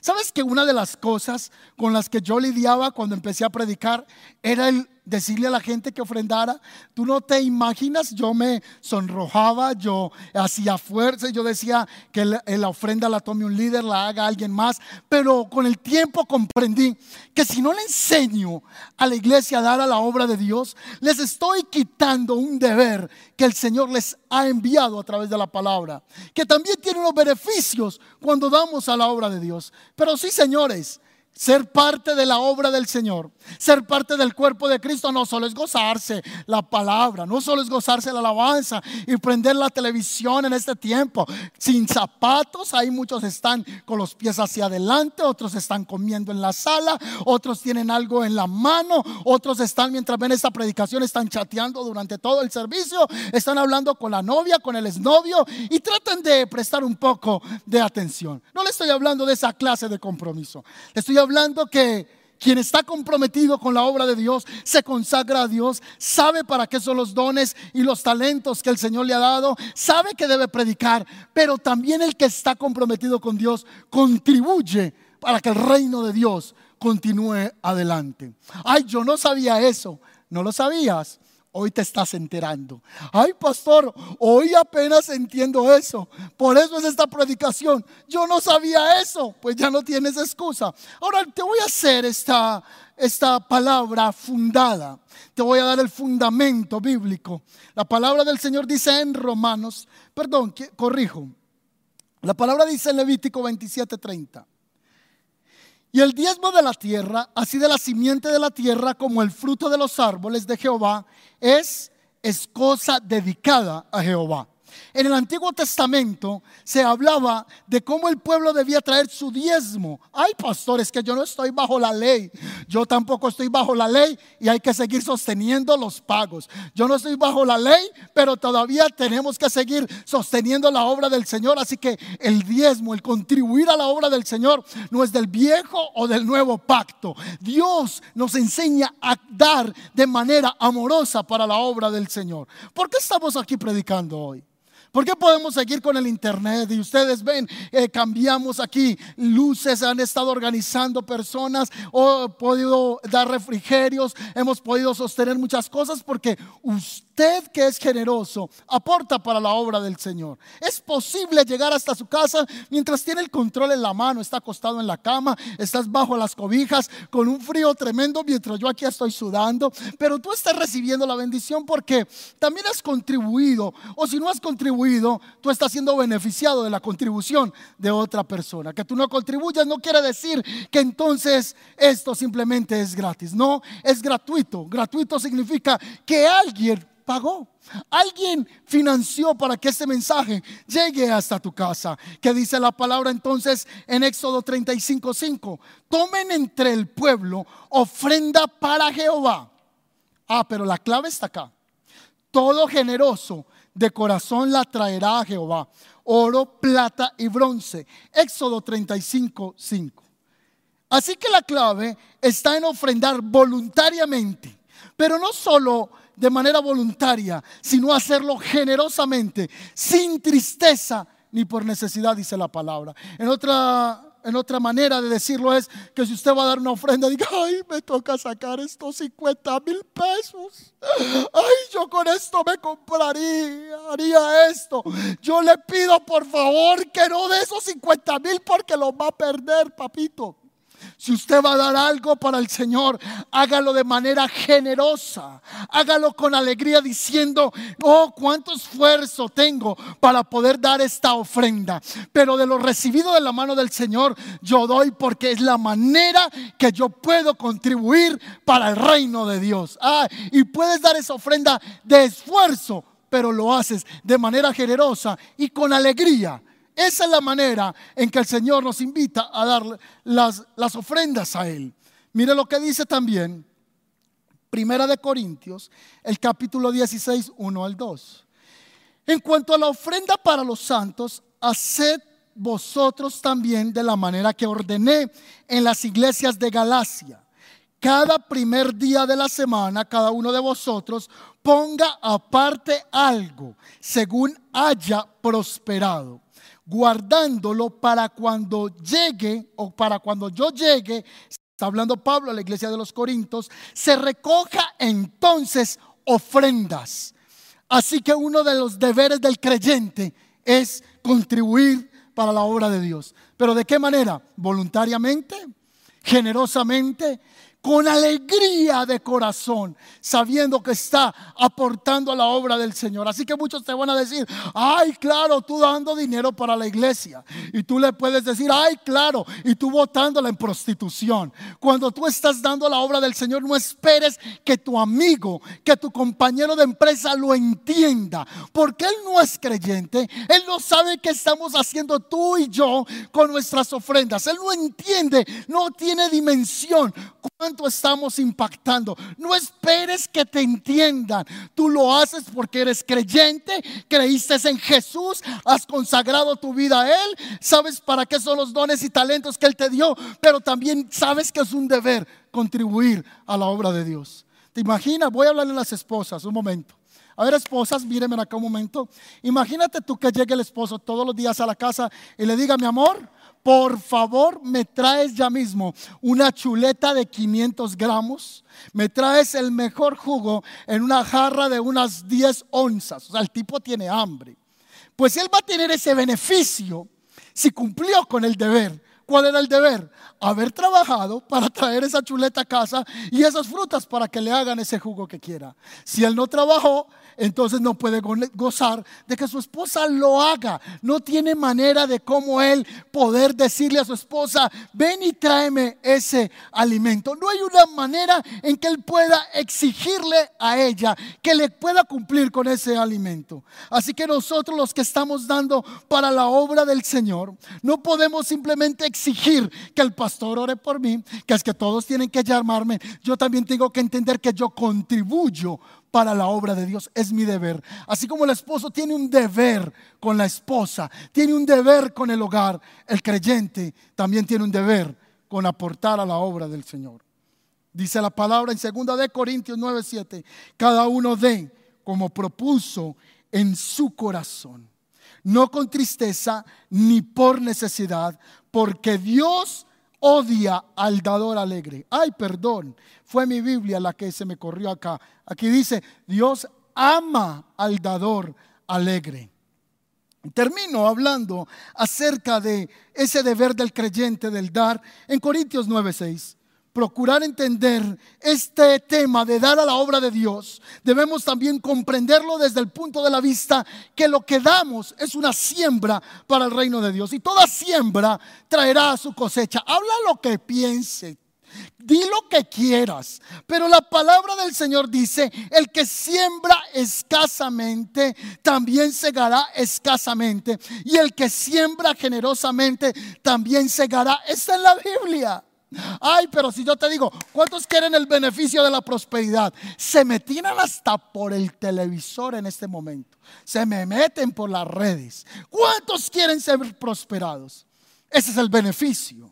[SPEAKER 1] ¿Sabes que una de las cosas con las que yo lidiaba cuando empecé a predicar era el decirle a la gente que ofrendara. Tú no te imaginas, yo me sonrojaba, yo hacía fuerza, yo decía que la ofrenda la tome un líder, la haga alguien más, pero con el tiempo comprendí que si no le enseño a la iglesia a dar a la obra de Dios, les estoy quitando un deber que el Señor les ha enviado a través de la palabra, que también tiene unos beneficios cuando damos a la obra de Dios. Pero sí, señores, ser parte de la obra del Señor, ser parte del cuerpo de Cristo no solo es gozarse la palabra, no solo es gozarse la alabanza y prender la televisión en este tiempo. Sin zapatos, ahí muchos están con los pies hacia adelante, otros están comiendo en la sala, otros tienen algo en la mano, otros están mientras ven esta predicación, están chateando durante todo el servicio, están hablando con la novia, con el exnovio y tratan de prestar un poco de atención. No le estoy hablando de esa clase de compromiso, le estoy hablando que quien está comprometido con la obra de Dios, se consagra a Dios, sabe para qué son los dones y los talentos que el Señor le ha dado, sabe que debe predicar, pero también el que está comprometido con Dios contribuye para que el reino de Dios continúe adelante. Ay, yo no sabía eso, no lo sabías. Hoy te estás enterando. Ay, pastor, hoy apenas entiendo eso. Por eso es esta predicación. Yo no sabía eso. Pues ya no tienes excusa. Ahora te voy a hacer esta, esta palabra fundada. Te voy a dar el fundamento bíblico. La palabra del Señor dice en Romanos, perdón, corrijo. La palabra dice en Levítico 27:30. Y el diezmo de la tierra, así de la simiente de la tierra como el fruto de los árboles de Jehová, es, cosa dedicada a Jehová. En el Antiguo Testamento se hablaba de cómo el pueblo debía traer su diezmo. Hay pastores que yo no estoy bajo la ley. Yo tampoco estoy bajo la ley y hay que seguir sosteniendo los pagos. Yo no estoy bajo la ley, pero todavía tenemos que seguir sosteniendo la obra del Señor. Así que el diezmo, el contribuir a la obra del Señor, no es del viejo o del nuevo pacto. Dios nos enseña a dar de manera amorosa para la obra del Señor. ¿Por qué estamos aquí predicando hoy? ¿Por qué podemos seguir con el Internet? Y ustedes ven, eh, cambiamos aquí luces, han estado organizando personas, o podido dar refrigerios, hemos podido sostener muchas cosas porque usted que es generoso aporta para la obra del Señor. Es posible llegar hasta su casa mientras tiene el control en la mano, está acostado en la cama, estás bajo las cobijas con un frío tremendo mientras yo aquí estoy sudando, pero tú estás recibiendo la bendición porque también has contribuido, o si no has contribuido, tú estás siendo beneficiado de la contribución de otra persona. Que tú no contribuyas no quiere decir que entonces esto simplemente es gratis. No, es gratuito. Gratuito significa que alguien pagó. Alguien financió para que este mensaje llegue hasta tu casa. Que dice la palabra entonces en Éxodo 35:5. Tomen entre el pueblo ofrenda para Jehová. Ah, pero la clave está acá. Todo generoso de corazón la traerá a Jehová. Oro, plata y bronce. Éxodo 35, 5. Así que la clave está en ofrendar voluntariamente, pero no solo de manera voluntaria, sino hacerlo generosamente, sin tristeza ni por necesidad, dice la palabra. En otra en otra manera de decirlo es que si usted va a dar una ofrenda, diga, ay, me toca sacar estos 50 mil pesos. Ay, yo con esto me compraría, haría esto. Yo le pido por favor que no de esos 50 mil porque los va a perder, papito. Si usted va a dar algo para el Señor, hágalo de manera generosa. Hágalo con alegría diciendo, oh, cuánto esfuerzo tengo para poder dar esta ofrenda. Pero de lo recibido de la mano del Señor, yo doy porque es la manera que yo puedo contribuir para el reino de Dios. Ah, y puedes dar esa ofrenda de esfuerzo, pero lo haces de manera generosa y con alegría Esa es la manera en que el Señor nos invita a dar las, ofrendas a Él. Mire lo que dice también Primera de Corintios, el capítulo 16, 1 al 2. En cuanto a la ofrenda para los santos, haced vosotros también de la manera que ordené en las iglesias de Galacia. Cada primer día de la semana, cada uno de vosotros ponga aparte algo según haya prosperado, guardándolo para cuando llegue o para cuando yo llegue, está hablando Pablo a la iglesia de los Corintios, se recoja entonces ofrendas. Así que uno de los deberes del creyente es contribuir para la obra de Dios. Pero ¿de qué manera? Voluntariamente, generosamente, con alegría de corazón, sabiendo que está aportando a la obra del Señor. Así que muchos te van a decir, ay, claro, tú dando dinero para la iglesia. Y tú le puedes decir, ay, claro, y tú votándola en prostitución. Cuando tú estás dando la obra del Señor, no esperes que tu amigo, que tu compañero de empresa lo entienda, porque él no es creyente, él no sabe qué estamos haciendo tú y yo con nuestras ofrendas. Él no entiende, no tiene dimensión estamos impactando. No esperes que te entiendan. Tú lo haces porque eres creyente, creíste en Jesús, has consagrado tu vida a Él, sabes para qué son los dones y talentos que Él te dio, pero también sabes que es un deber contribuir a la obra de Dios. ¿Te imaginas? Voy a hablarle a las esposas un momento. A ver, esposas, mírenme acá un momento. Imagínate tú que llegue el esposo todos los días a la casa y le diga, mi amor, por favor me traes ya mismo una chuleta de 500 gramos, me traes el mejor jugo en una jarra de unas 10 onzas. O sea, el tipo tiene hambre. Pues él va a tener ese beneficio si cumplió con el deber. ¿Cuál era el deber? Haber trabajado para traer esa chuleta a casa y esas frutas para que le hagan ese jugo que quiera. Si él no trabajó, entonces no puede gozar de que su esposa lo haga. No tiene manera de cómo él poder decirle a su esposa, ven y tráeme ese alimento. No hay una manera en que él pueda exigirle a ella que le pueda cumplir con ese alimento. Así que nosotros los que estamos dando para la obra del Señor, no podemos simplemente exigir que el pastor ore por mí, que es que todos tienen que llamarme. Yo también tengo que entender que yo contribuyo para la obra de Dios. Es mi deber. Así como el esposo tiene un deber con la esposa, tiene un deber con el hogar, el creyente también tiene un deber con aportar a la obra del Señor. Dice la palabra en 2 de Corintios 9:7, cada uno de como propuso en su corazón, no con tristeza ni por necesidad, porque Dios odia al dador alegre. Ay, perdón, fue mi Biblia la que se me corrió acá. Aquí dice, Dios ama al dador alegre. Termino hablando acerca de ese deber del creyente del dar en Corintios 9:6 procurar entender este tema de dar a la obra de Dios, debemos también comprenderlo desde el punto de la vista que lo que damos es una siembra para el reino de Dios. Y toda siembra traerá su cosecha. Habla lo que piense. Di lo que quieras, pero la palabra del Señor dice, el que siembra escasamente, también segará escasamente. Y el que siembra generosamente, también segará. Está en la Biblia. Ay, pero si yo te digo, ¿cuántos quieren el beneficio de la prosperidad? Se me tiran hasta por el televisor en este momento. Se me meten por las redes. ¿Cuántos quieren ser prosperados? Ese es el beneficio.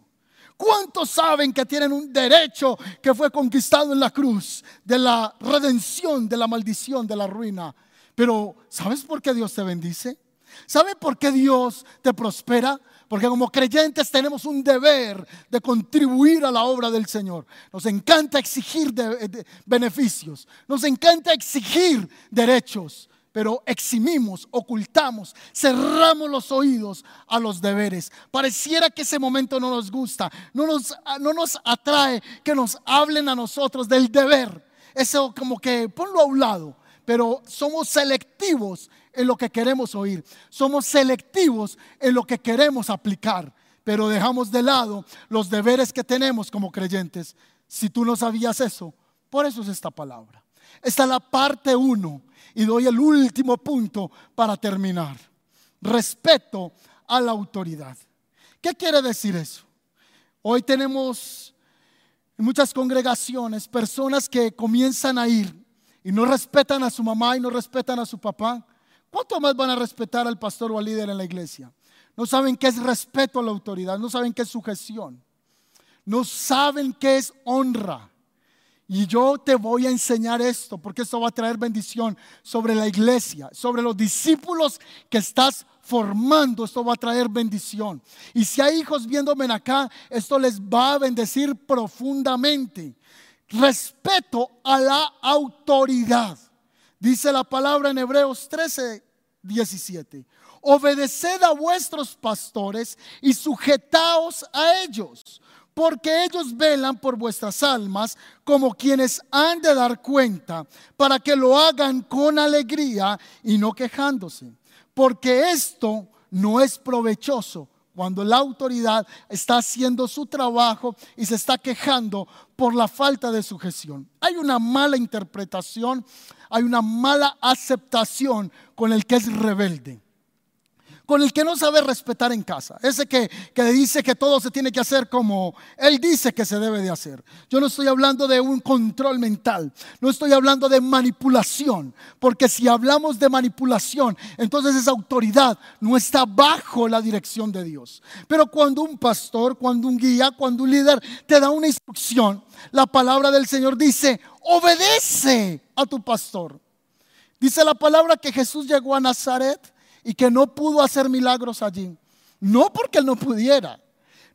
[SPEAKER 1] ¿Cuántos saben que tienen un derecho que fue conquistado en la cruz de la redención, de la maldición, de la ruina? Pero ¿sabes por qué Dios te bendice? ¿Sabe por qué Dios te prospera? Porque como creyentes tenemos un deber de contribuir a la obra del Señor. Nos encanta exigir beneficios, nos encanta exigir derechos, pero eximimos, ocultamos, cerramos los oídos a los deberes. Pareciera que ese momento no nos gusta, no nos, no nos atrae que nos hablen a nosotros del deber. Eso como que ponlo a un lado, pero somos selectivos en lo que queremos oír. Somos selectivos en lo que queremos aplicar, pero dejamos de lado los deberes que tenemos como creyentes. Si tú no sabías eso, por eso es esta palabra. Esta es la parte uno y doy el último punto para terminar. Respeto a la autoridad. ¿Qué quiere decir eso? Hoy tenemos en muchas congregaciones personas que comienzan a ir y no respetan a su mamá y no respetan a su papá. ¿Cuánto más van a respetar al pastor o al líder en la iglesia? No saben qué es respeto a la autoridad, no saben qué es sujeción, no saben qué es honra. Y yo te voy a enseñar esto, porque esto va a traer bendición sobre la iglesia, sobre los discípulos que estás formando, esto va a traer bendición. Y si hay hijos viéndome acá, esto les va a bendecir profundamente. Respeto a la autoridad. Dice la palabra en Hebreos 13, 17. Obedeced a vuestros pastores y sujetaos a ellos porque ellos velan por vuestras almas como quienes han de dar cuenta, para que lo hagan con alegría y no quejándose. Porque esto no es provechoso cuando la autoridad está haciendo su trabajo y se está quejando por la falta de sujeción. Hay una mala interpretación, hay una mala aceptación con el que es rebelde con el que no sabe respetar en casa, ese que, que, dice que todo se tiene que hacer como él dice que se debe de hacer. Yo no estoy hablando de un control mental, no estoy hablando de manipulación, porque si hablamos de manipulación, entonces esa autoridad no está bajo la dirección de Dios. Pero cuando un pastor, cuando un guía, cuando un líder te da una instrucción, la palabra del Señor dice, obedece a tu pastor. Dice la palabra que Jesús llegó a Nazaret y que no pudo hacer milagros allí. No porque Él no pudiera.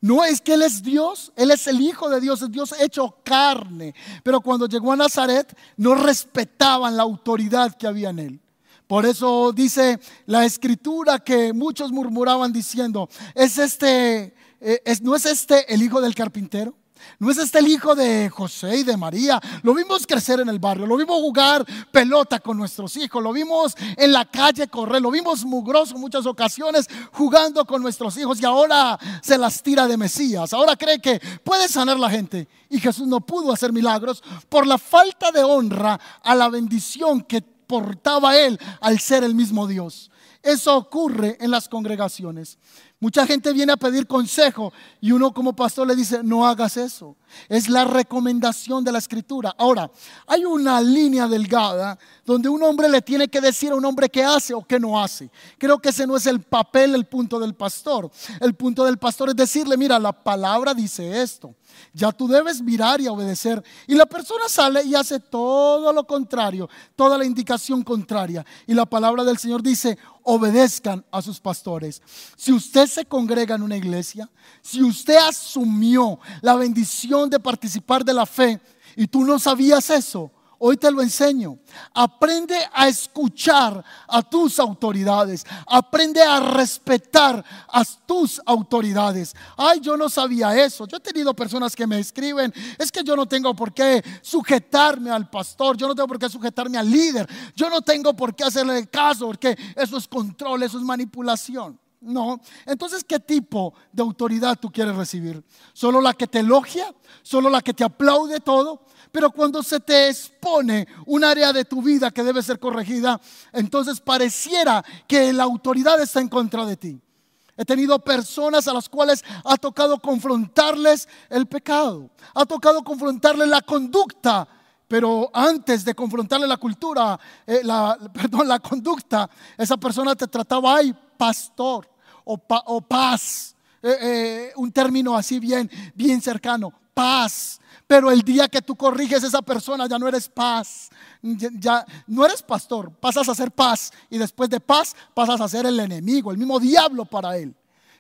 [SPEAKER 1] No es que Él es Dios, Él es el Hijo de Dios, es Dios hecho carne. Pero cuando llegó a Nazaret no respetaban la autoridad que había en Él. Por eso dice la escritura que muchos murmuraban diciendo, ¿es este, eh, no es este el hijo del carpintero? ¿No es este el hijo de José y de María? Lo vimos crecer en el barrio, lo vimos jugar pelota con nuestros hijos, lo vimos en la calle correr, lo vimos mugroso muchas ocasiones jugando con nuestros hijos y ahora se las tira de Mesías. Ahora cree que puede sanar la gente y Jesús no pudo hacer milagros por la falta de honra a la bendición que portaba él al ser el mismo Dios. Eso ocurre en las congregaciones. Mucha gente viene a pedir consejo y uno como pastor le dice, no hagas eso. Es la recomendación de la escritura. Ahora, hay una línea delgada donde un hombre le tiene que decir a un hombre qué hace o qué no hace. Creo que ese no es el papel, el punto del pastor. El punto del pastor es decirle, mira, la palabra dice esto. Ya tú debes mirar y obedecer. Y la persona sale y hace todo lo contrario, toda la indicación contraria. Y la palabra del Señor dice, obedezcan a sus pastores. Si usted se congrega en una iglesia, si usted asumió la bendición de participar de la fe y tú no sabías eso, Hoy te lo enseño. Aprende a escuchar a tus autoridades. Aprende a respetar a tus autoridades. Ay, yo no sabía eso. Yo he tenido personas que me escriben, es que yo no tengo por qué sujetarme al pastor, yo no tengo por qué sujetarme al líder, yo no tengo por qué hacerle caso, porque eso es control, eso es manipulación. No. Entonces, ¿qué tipo de autoridad tú quieres recibir? ¿Solo la que te elogia? ¿Solo la que te aplaude todo? Pero cuando se te expone un área de tu vida que debe ser corregida, entonces pareciera que la autoridad está en contra de ti. He tenido personas a las cuales ha tocado confrontarles el pecado, ha tocado confrontarles la conducta, pero antes de confrontarle la cultura, eh, la, perdón, la conducta, esa persona te trataba, ay, pastor o, paz, eh, eh, un término así bien, bien cercano, paz. Pero el día que tú corriges a esa persona ya no eres paz, ya, no eres pastor, pasas a ser paz y después de paz pasas a ser el enemigo, el mismo diablo para él.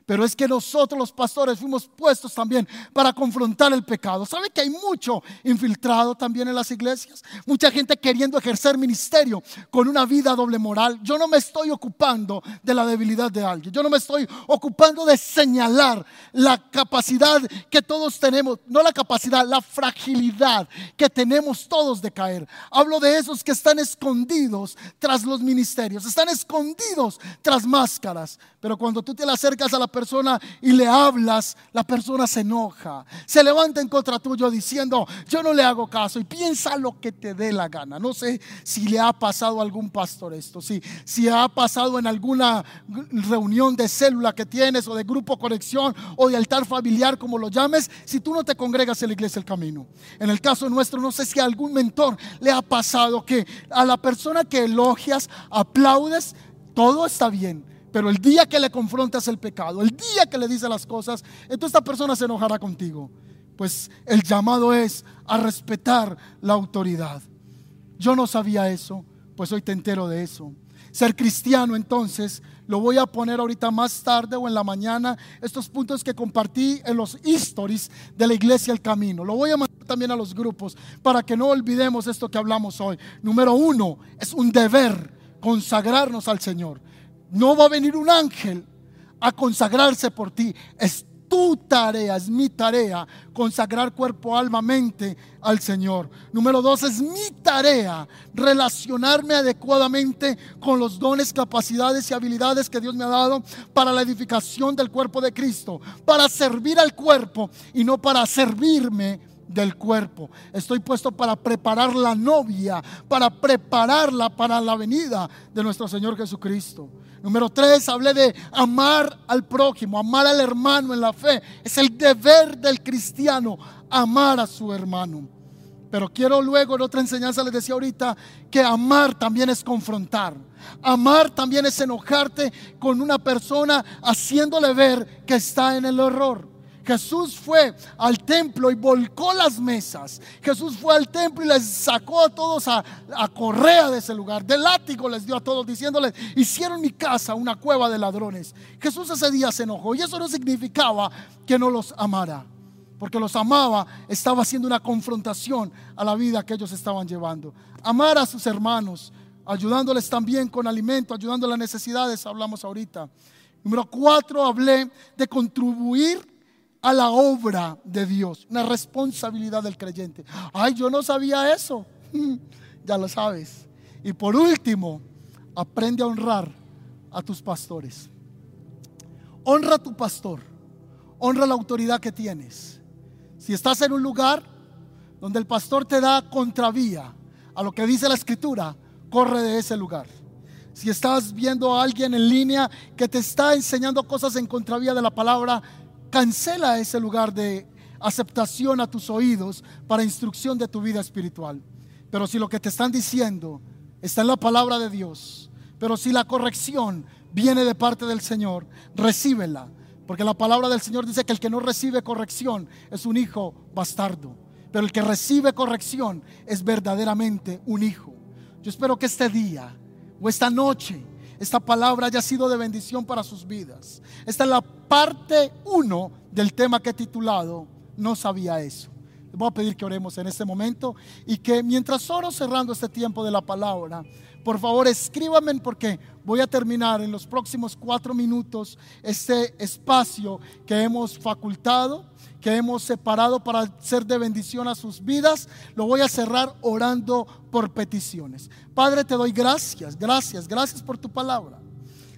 [SPEAKER 1] Pero es que nosotros los pastores fuimos puestos también para confrontar el pecado. ¿Sabe que hay mucho infiltrado también en las iglesias? Mucha gente queriendo ejercer ministerio con una vida doble moral. Yo no me estoy ocupando de la debilidad de alguien. Yo no me estoy ocupando de señalar la capacidad que todos tenemos. No la capacidad, la fragilidad que tenemos todos de caer. Hablo de esos que están escondidos tras los ministerios. Están escondidos tras máscaras. Pero cuando tú te le acercas a la persona y le hablas, la persona se enoja, se levanta en contra tuyo diciendo, yo no le hago caso y piensa lo que te dé la gana. No sé si le ha pasado a algún pastor esto, si, si ha pasado en alguna reunión de célula que tienes o de grupo conexión o de altar familiar, como lo llames, si tú no te congregas en la iglesia el camino. En el caso nuestro, no sé si a algún mentor le ha pasado que a la persona que elogias, aplaudes, todo está bien. Pero el día que le confrontas el pecado, el día que le dices las cosas, entonces esta persona se enojará contigo. Pues el llamado es a respetar la autoridad. Yo no sabía eso, pues hoy te entero de eso. Ser cristiano entonces, lo voy a poner ahorita más tarde o en la mañana, estos puntos que compartí en los stories de la iglesia El Camino. Lo voy a mandar también a los grupos para que no olvidemos esto que hablamos hoy. Número uno, es un deber consagrarnos al Señor. No va a venir un ángel a consagrarse por ti. Es tu tarea, es mi tarea consagrar cuerpo, alma, mente al Señor. Número dos, es mi tarea relacionarme adecuadamente con los dones, capacidades y habilidades que Dios me ha dado para la edificación del cuerpo de Cristo, para servir al cuerpo y no para servirme del cuerpo. Estoy puesto para preparar la novia, para prepararla para la venida de nuestro Señor Jesucristo. Número tres, hablé de amar al prójimo, amar al hermano en la fe. Es el deber del cristiano amar a su hermano. Pero quiero luego en otra enseñanza les decía ahorita que amar también es confrontar. Amar también es enojarte con una persona haciéndole ver que está en el error. Jesús fue al templo y volcó las mesas. Jesús fue al templo y les sacó a todos a, correa de ese lugar. De látigo les dio a todos diciéndoles, hicieron mi casa una cueva de ladrones. Jesús ese día se enojó y eso no significaba que no los amara. Porque los amaba, estaba haciendo una confrontación a la vida que ellos estaban llevando. Amar a sus hermanos, ayudándoles también con alimento, ayudando a las necesidades, hablamos ahorita. Número cuatro, hablé de contribuir a la obra de Dios, una responsabilidad del creyente. Ay, yo no sabía eso. ya lo sabes. Y por último, aprende a honrar a tus pastores. Honra a tu pastor. Honra la autoridad que tienes. Si estás en un lugar donde el pastor te da contravía a lo que dice la escritura, corre de ese lugar. Si estás viendo a alguien en línea que te está enseñando cosas en contravía de la palabra, cancela ese lugar de aceptación a tus oídos para instrucción de tu vida espiritual. Pero si lo que te están diciendo está en la palabra de Dios, pero si la corrección viene de parte del Señor, recíbela. Porque la palabra del Señor dice que el que no recibe corrección es un hijo bastardo. Pero el que recibe corrección es verdaderamente un hijo. Yo espero que este día o esta noche esta palabra haya sido de bendición para sus vidas. Esta es la parte uno del tema que he titulado No sabía eso. Les voy a pedir que oremos en este momento y que mientras oro cerrando este tiempo de la palabra, por favor escríbanme porque voy a terminar en los próximos cuatro minutos este espacio que hemos facultado que hemos separado para ser de bendición a sus vidas, lo voy a cerrar orando por peticiones. Padre, te doy gracias, gracias, gracias por tu palabra.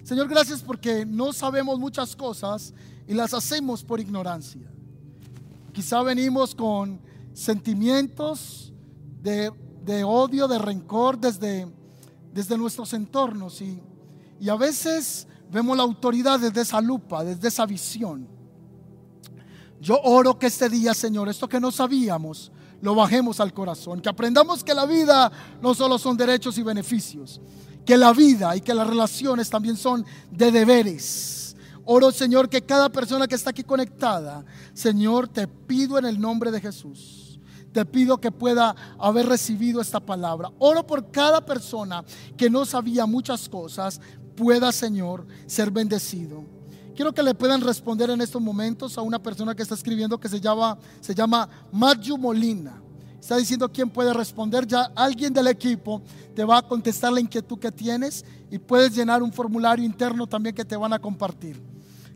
[SPEAKER 1] Señor, gracias porque no sabemos muchas cosas y las hacemos por ignorancia. Quizá venimos con sentimientos de, odio, de rencor desde, desde nuestros entornos y, y a veces vemos la autoridad desde esa lupa, desde esa visión. Yo oro que este día, Señor, esto que no sabíamos, lo bajemos al corazón, que aprendamos que la vida no solo son derechos y beneficios, que la vida y que las relaciones también son de deberes. Oro, Señor, que cada persona que está aquí conectada, Señor, te pido en el nombre de Jesús. Te pido que pueda haber recibido esta palabra. Oro por cada persona que no sabía muchas cosas, pueda, Señor, ser bendecido. Quiero que le puedan responder en estos momentos a una persona que está escribiendo que se llama, se llama Mayu Molina. Está diciendo quién puede responder. Ya alguien del equipo te va a contestar la inquietud que tienes y puedes llenar un formulario interno también que te van a compartir.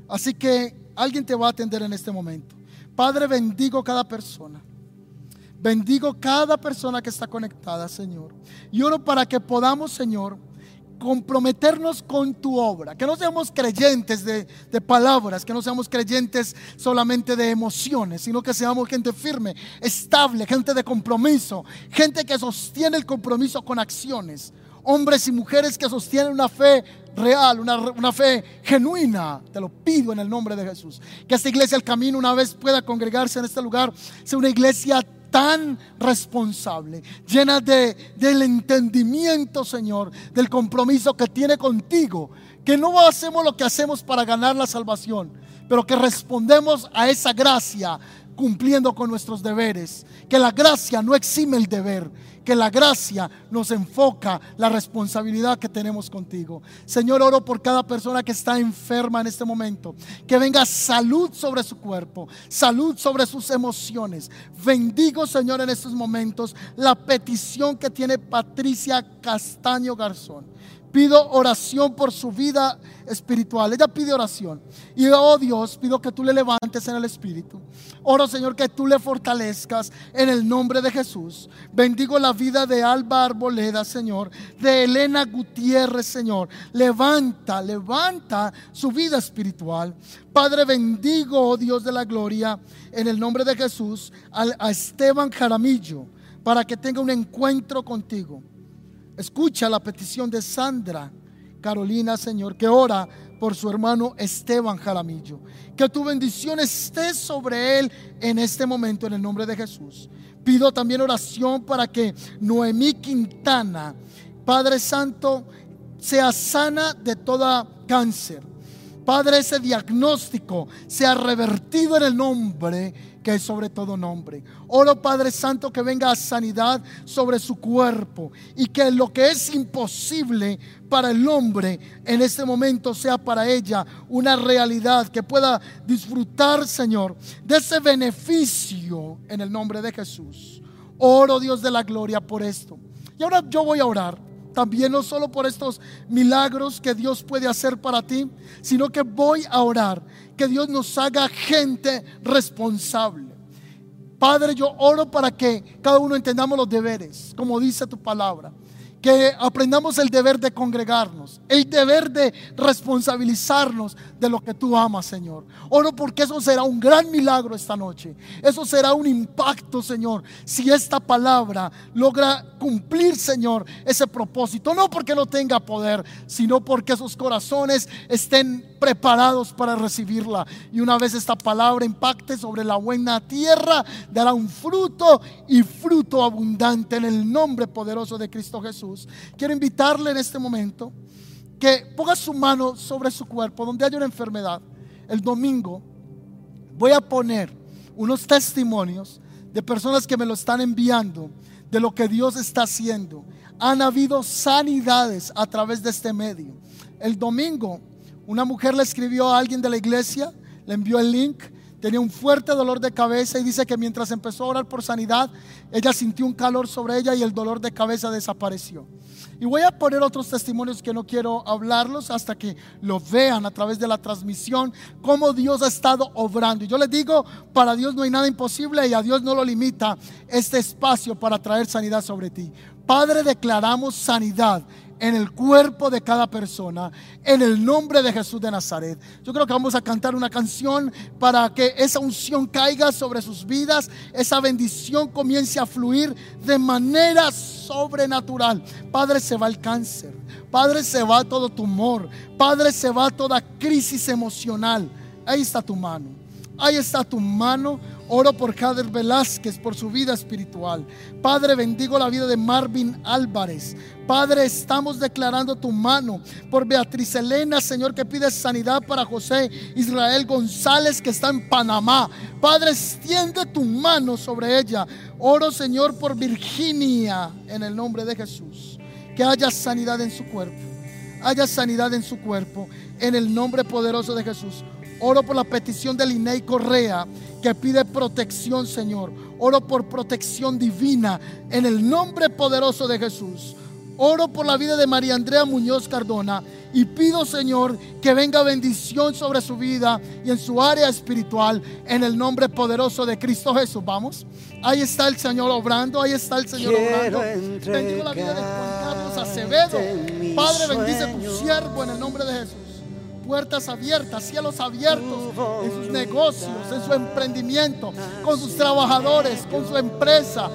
[SPEAKER 1] Así que alguien te va a atender en este momento. Padre, bendigo cada persona. Bendigo cada persona que está conectada, Señor. Y oro para que podamos, Señor, comprometernos con tu obra, que no seamos creyentes de, palabras, que no seamos creyentes solamente de emociones, sino que seamos gente firme, estable, gente de compromiso, gente que sostiene el compromiso con acciones, hombres y mujeres que sostienen una fe real, una, una, fe genuina. Te lo pido en el nombre de Jesús. Que esta iglesia, el camino, una vez pueda congregarse en este lugar, sea una iglesia tan responsable, llena de, del entendimiento, Señor, del compromiso que tiene contigo, que no hacemos lo que hacemos para ganar la salvación, pero que respondemos a esa gracia cumpliendo con nuestros deberes, que la gracia no exime el deber, que la gracia nos enfoca la responsabilidad que tenemos contigo. Señor, oro por cada persona que está enferma en este momento. Que venga salud sobre su cuerpo, salud sobre sus emociones. Bendigo, Señor, en estos momentos la petición que tiene Patricia Castaño Garzón. Pido oración por su vida espiritual. Ella pide oración. Y oh Dios, pido que tú le levantes en el espíritu. Oro, Señor, que tú le fortalezcas en el nombre de Jesús. Bendigo la vida de Alba Arboleda, Señor. De Elena Gutiérrez, Señor. Levanta, levanta su vida espiritual. Padre, bendigo, oh Dios de la gloria, en el nombre de Jesús, a Esteban Jaramillo, para que tenga un encuentro contigo. Escucha la petición de Sandra Carolina, Señor, que ora por su hermano Esteban Jaramillo. Que tu bendición esté sobre él en este momento, en el nombre de Jesús. Pido también oración para que Noemí Quintana, Padre Santo, sea sana de toda cáncer. Padre, ese diagnóstico sea revertido en el nombre que es sobre todo nombre. Oro Padre Santo que venga sanidad sobre su cuerpo y que lo que es imposible para el hombre en este momento sea para ella una realidad, que pueda disfrutar, Señor, de ese beneficio en el nombre de Jesús. Oro Dios de la gloria por esto. Y ahora yo voy a orar también no solo por estos milagros que Dios puede hacer para ti, sino que voy a orar que Dios nos haga gente responsable. Padre, yo oro para que cada uno entendamos los deberes, como dice tu palabra que aprendamos el deber de congregarnos, el deber de responsabilizarnos de lo que tú amas, Señor. Oro porque eso será un gran milagro esta noche. Eso será un impacto, Señor, si esta palabra logra cumplir, Señor, ese propósito. No porque no tenga poder, sino porque esos corazones estén preparados para recibirla. Y una vez esta palabra impacte sobre la buena tierra, dará un fruto y fruto abundante en el nombre poderoso de Cristo Jesús. Quiero invitarle en este momento que ponga su mano sobre su cuerpo donde haya una enfermedad. El domingo voy a poner unos testimonios de personas que me lo están enviando de lo que Dios está haciendo. Han habido sanidades a través de este medio. El domingo una mujer le escribió a alguien de la iglesia, le envió el link, tenía un fuerte dolor de cabeza y dice que mientras empezó a orar por sanidad, ella sintió un calor sobre ella y el dolor de cabeza desapareció. Y voy a poner otros testimonios que no quiero hablarlos hasta que lo vean a través de la transmisión, cómo Dios ha estado obrando. Y yo les digo, para Dios no hay nada imposible y a Dios no lo limita este espacio para traer sanidad sobre ti. Padre, declaramos sanidad en el cuerpo de cada persona, en el nombre de Jesús de Nazaret. Yo creo que vamos a cantar una canción para que esa unción caiga sobre sus vidas, esa bendición comience a fluir de manera sobrenatural. Padre, se va el cáncer, Padre, se va todo tumor, Padre, se va toda crisis emocional. Ahí está tu mano, ahí está tu mano Oro por Jader Velázquez, por su vida espiritual. Padre, bendigo la vida de Marvin Álvarez. Padre, estamos declarando tu mano por Beatriz Elena, Señor, que pide sanidad para José Israel González, que está en Panamá. Padre, extiende tu mano sobre ella. Oro, Señor, por Virginia, en el nombre de Jesús. Que haya sanidad en su cuerpo. Haya sanidad en su cuerpo, en el nombre poderoso de Jesús. Oro por la petición de Linei Correa que pide protección, Señor. Oro por protección divina en el nombre poderoso de Jesús. Oro por la vida de María Andrea Muñoz Cardona y pido, Señor, que venga bendición sobre su vida y en su área espiritual en el nombre poderoso de Cristo Jesús. Vamos. Ahí está el Señor obrando, ahí está el Señor obrando. Bendigo la vida de Juan Carlos Acevedo Padre, bendice a tu siervo en el nombre de Jesús. Puertas abiertas, cielos abiertos en sus negocios, en su emprendimiento, con sus trabajadores, con su empresa.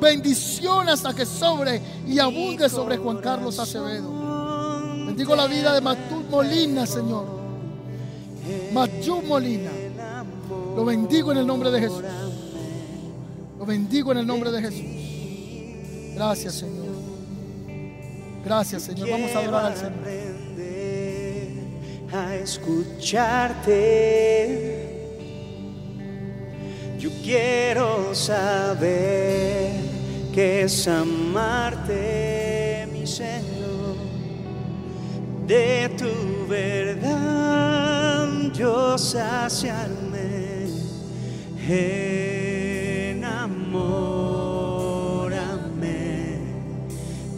[SPEAKER 1] Bendición hasta que sobre y abunde sobre Juan Carlos Acevedo. Bendigo la vida de Matú Molina, Señor. Matú Molina. Lo bendigo en el nombre de Jesús. Lo bendigo en el nombre de Jesús. Gracias, Señor. Gracias, Señor. Vamos a adorar al Señor.
[SPEAKER 2] A escucharte. Yo quiero saber que es amarte, mi Señor. De tu verdad yo saciarme enamórame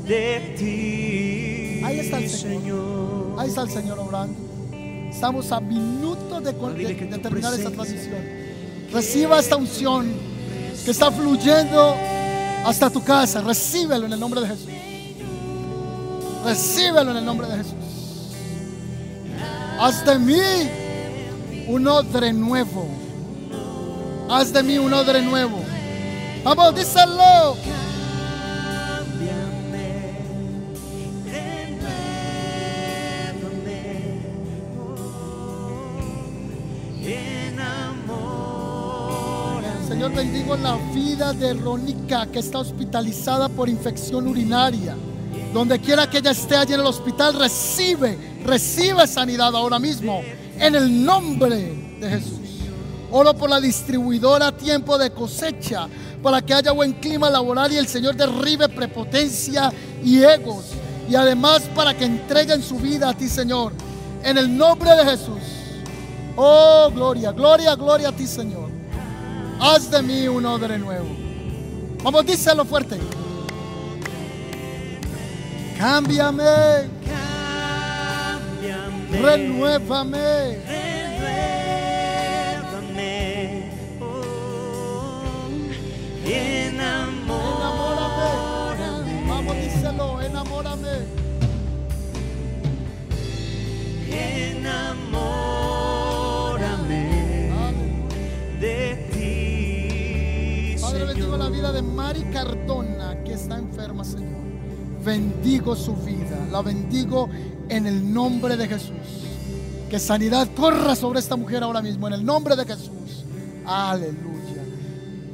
[SPEAKER 2] de ti.
[SPEAKER 1] Ahí está el Señor. Ahí está el Señor obrando. Estamos a minutos de, con- de- de terminar esta transmisión. Reciba esta unción que está fluyendo hasta tu casa. Recíbelo en el nombre de Jesús. Recíbelo en el nombre de Jesús. Haz de mí un odre nuevo. Haz de mí un odre nuevo. Vamos, díselo. La vida de Rónica que está hospitalizada por infección urinaria. Donde quiera que ella esté allí en el hospital, recibe, recibe sanidad ahora mismo. En el nombre de Jesús. Oro por la distribuidora tiempo de cosecha, para que haya buen clima laboral y el Señor derribe prepotencia y egos. Y además para que entreguen su vida a ti, Señor. En el nombre de Jesús. Oh, gloria, gloria, gloria a ti, Señor. Haz de mí un odre nuevo. Vamos, díselo fuerte. Cámbiame,
[SPEAKER 2] Cámbiame,
[SPEAKER 1] renuévame.
[SPEAKER 2] renuévame, oh.
[SPEAKER 1] Mari Cardona, que está enferma, Señor. Bendigo su vida, la bendigo en el nombre de Jesús. Que sanidad corra sobre esta mujer ahora mismo, en el nombre de Jesús. Aleluya.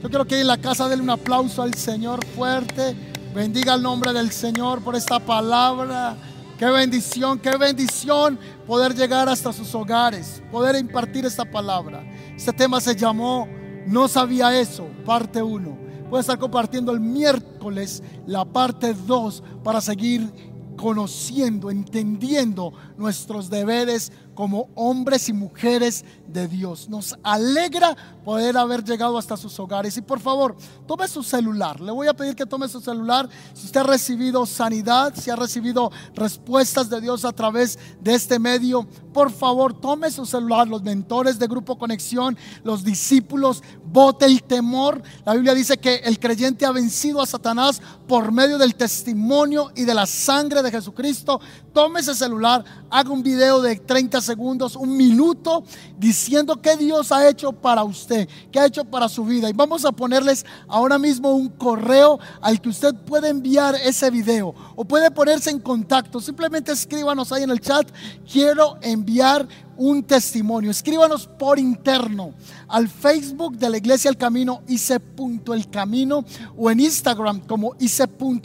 [SPEAKER 1] Yo quiero que en la casa denle un aplauso al Señor fuerte. Bendiga el nombre del Señor por esta palabra. Qué bendición, qué bendición poder llegar hasta sus hogares, poder impartir esta palabra. Este tema se llamó No sabía eso, parte 1. Voy a estar compartiendo el miércoles la parte 2 para seguir conociendo, entendiendo nuestros deberes como hombres y mujeres de Dios. Nos alegra poder haber llegado hasta sus hogares. Y por favor, tome su celular. Le voy a pedir que tome su celular. Si usted ha recibido sanidad, si ha recibido respuestas de Dios a través de este medio, por favor, tome su celular. Los mentores de Grupo Conexión, los discípulos, bote el temor. La Biblia dice que el creyente ha vencido a Satanás por medio del testimonio y de la sangre de Jesucristo. Tome ese celular, haga un video de 30 segundos, un minuto, diciendo qué Dios ha hecho para usted, qué ha hecho para su vida. Y vamos a ponerles ahora mismo un correo al que usted puede enviar ese video o puede ponerse en contacto. Simplemente escríbanos ahí en el chat, quiero enviar un testimonio. Escríbanos por interno al Facebook de la Iglesia El Camino, el Camino, o en Instagram como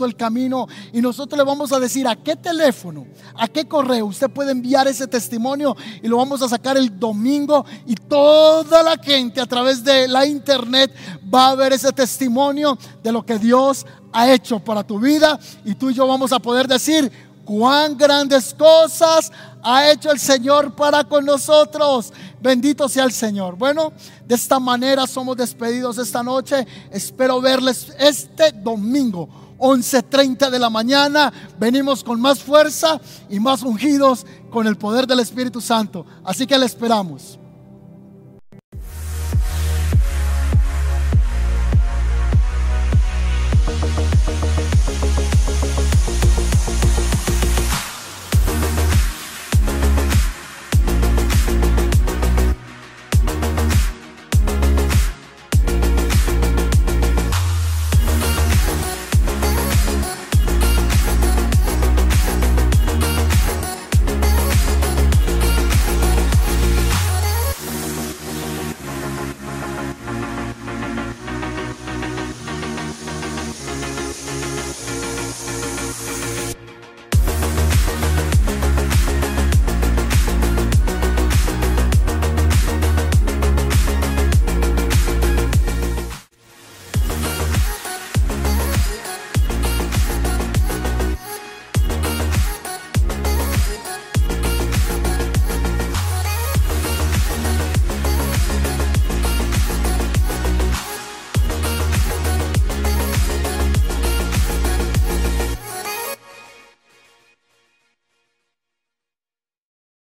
[SPEAKER 1] el Camino. Y nosotros le vamos a decir a qué teléfono, a qué correo usted puede enviar ese testimonio y lo vamos a sacar el domingo. Y toda la gente a través de la internet va a ver ese testimonio de lo que Dios ha hecho para tu vida. Y tú y yo vamos a poder decir cuán grandes cosas ha hecho el Señor para con nosotros. Bendito sea el Señor. Bueno, de esta manera somos despedidos esta noche. Espero verles este domingo. 11:30 de la mañana, venimos con más fuerza y más ungidos con el poder del Espíritu Santo. Así que le esperamos.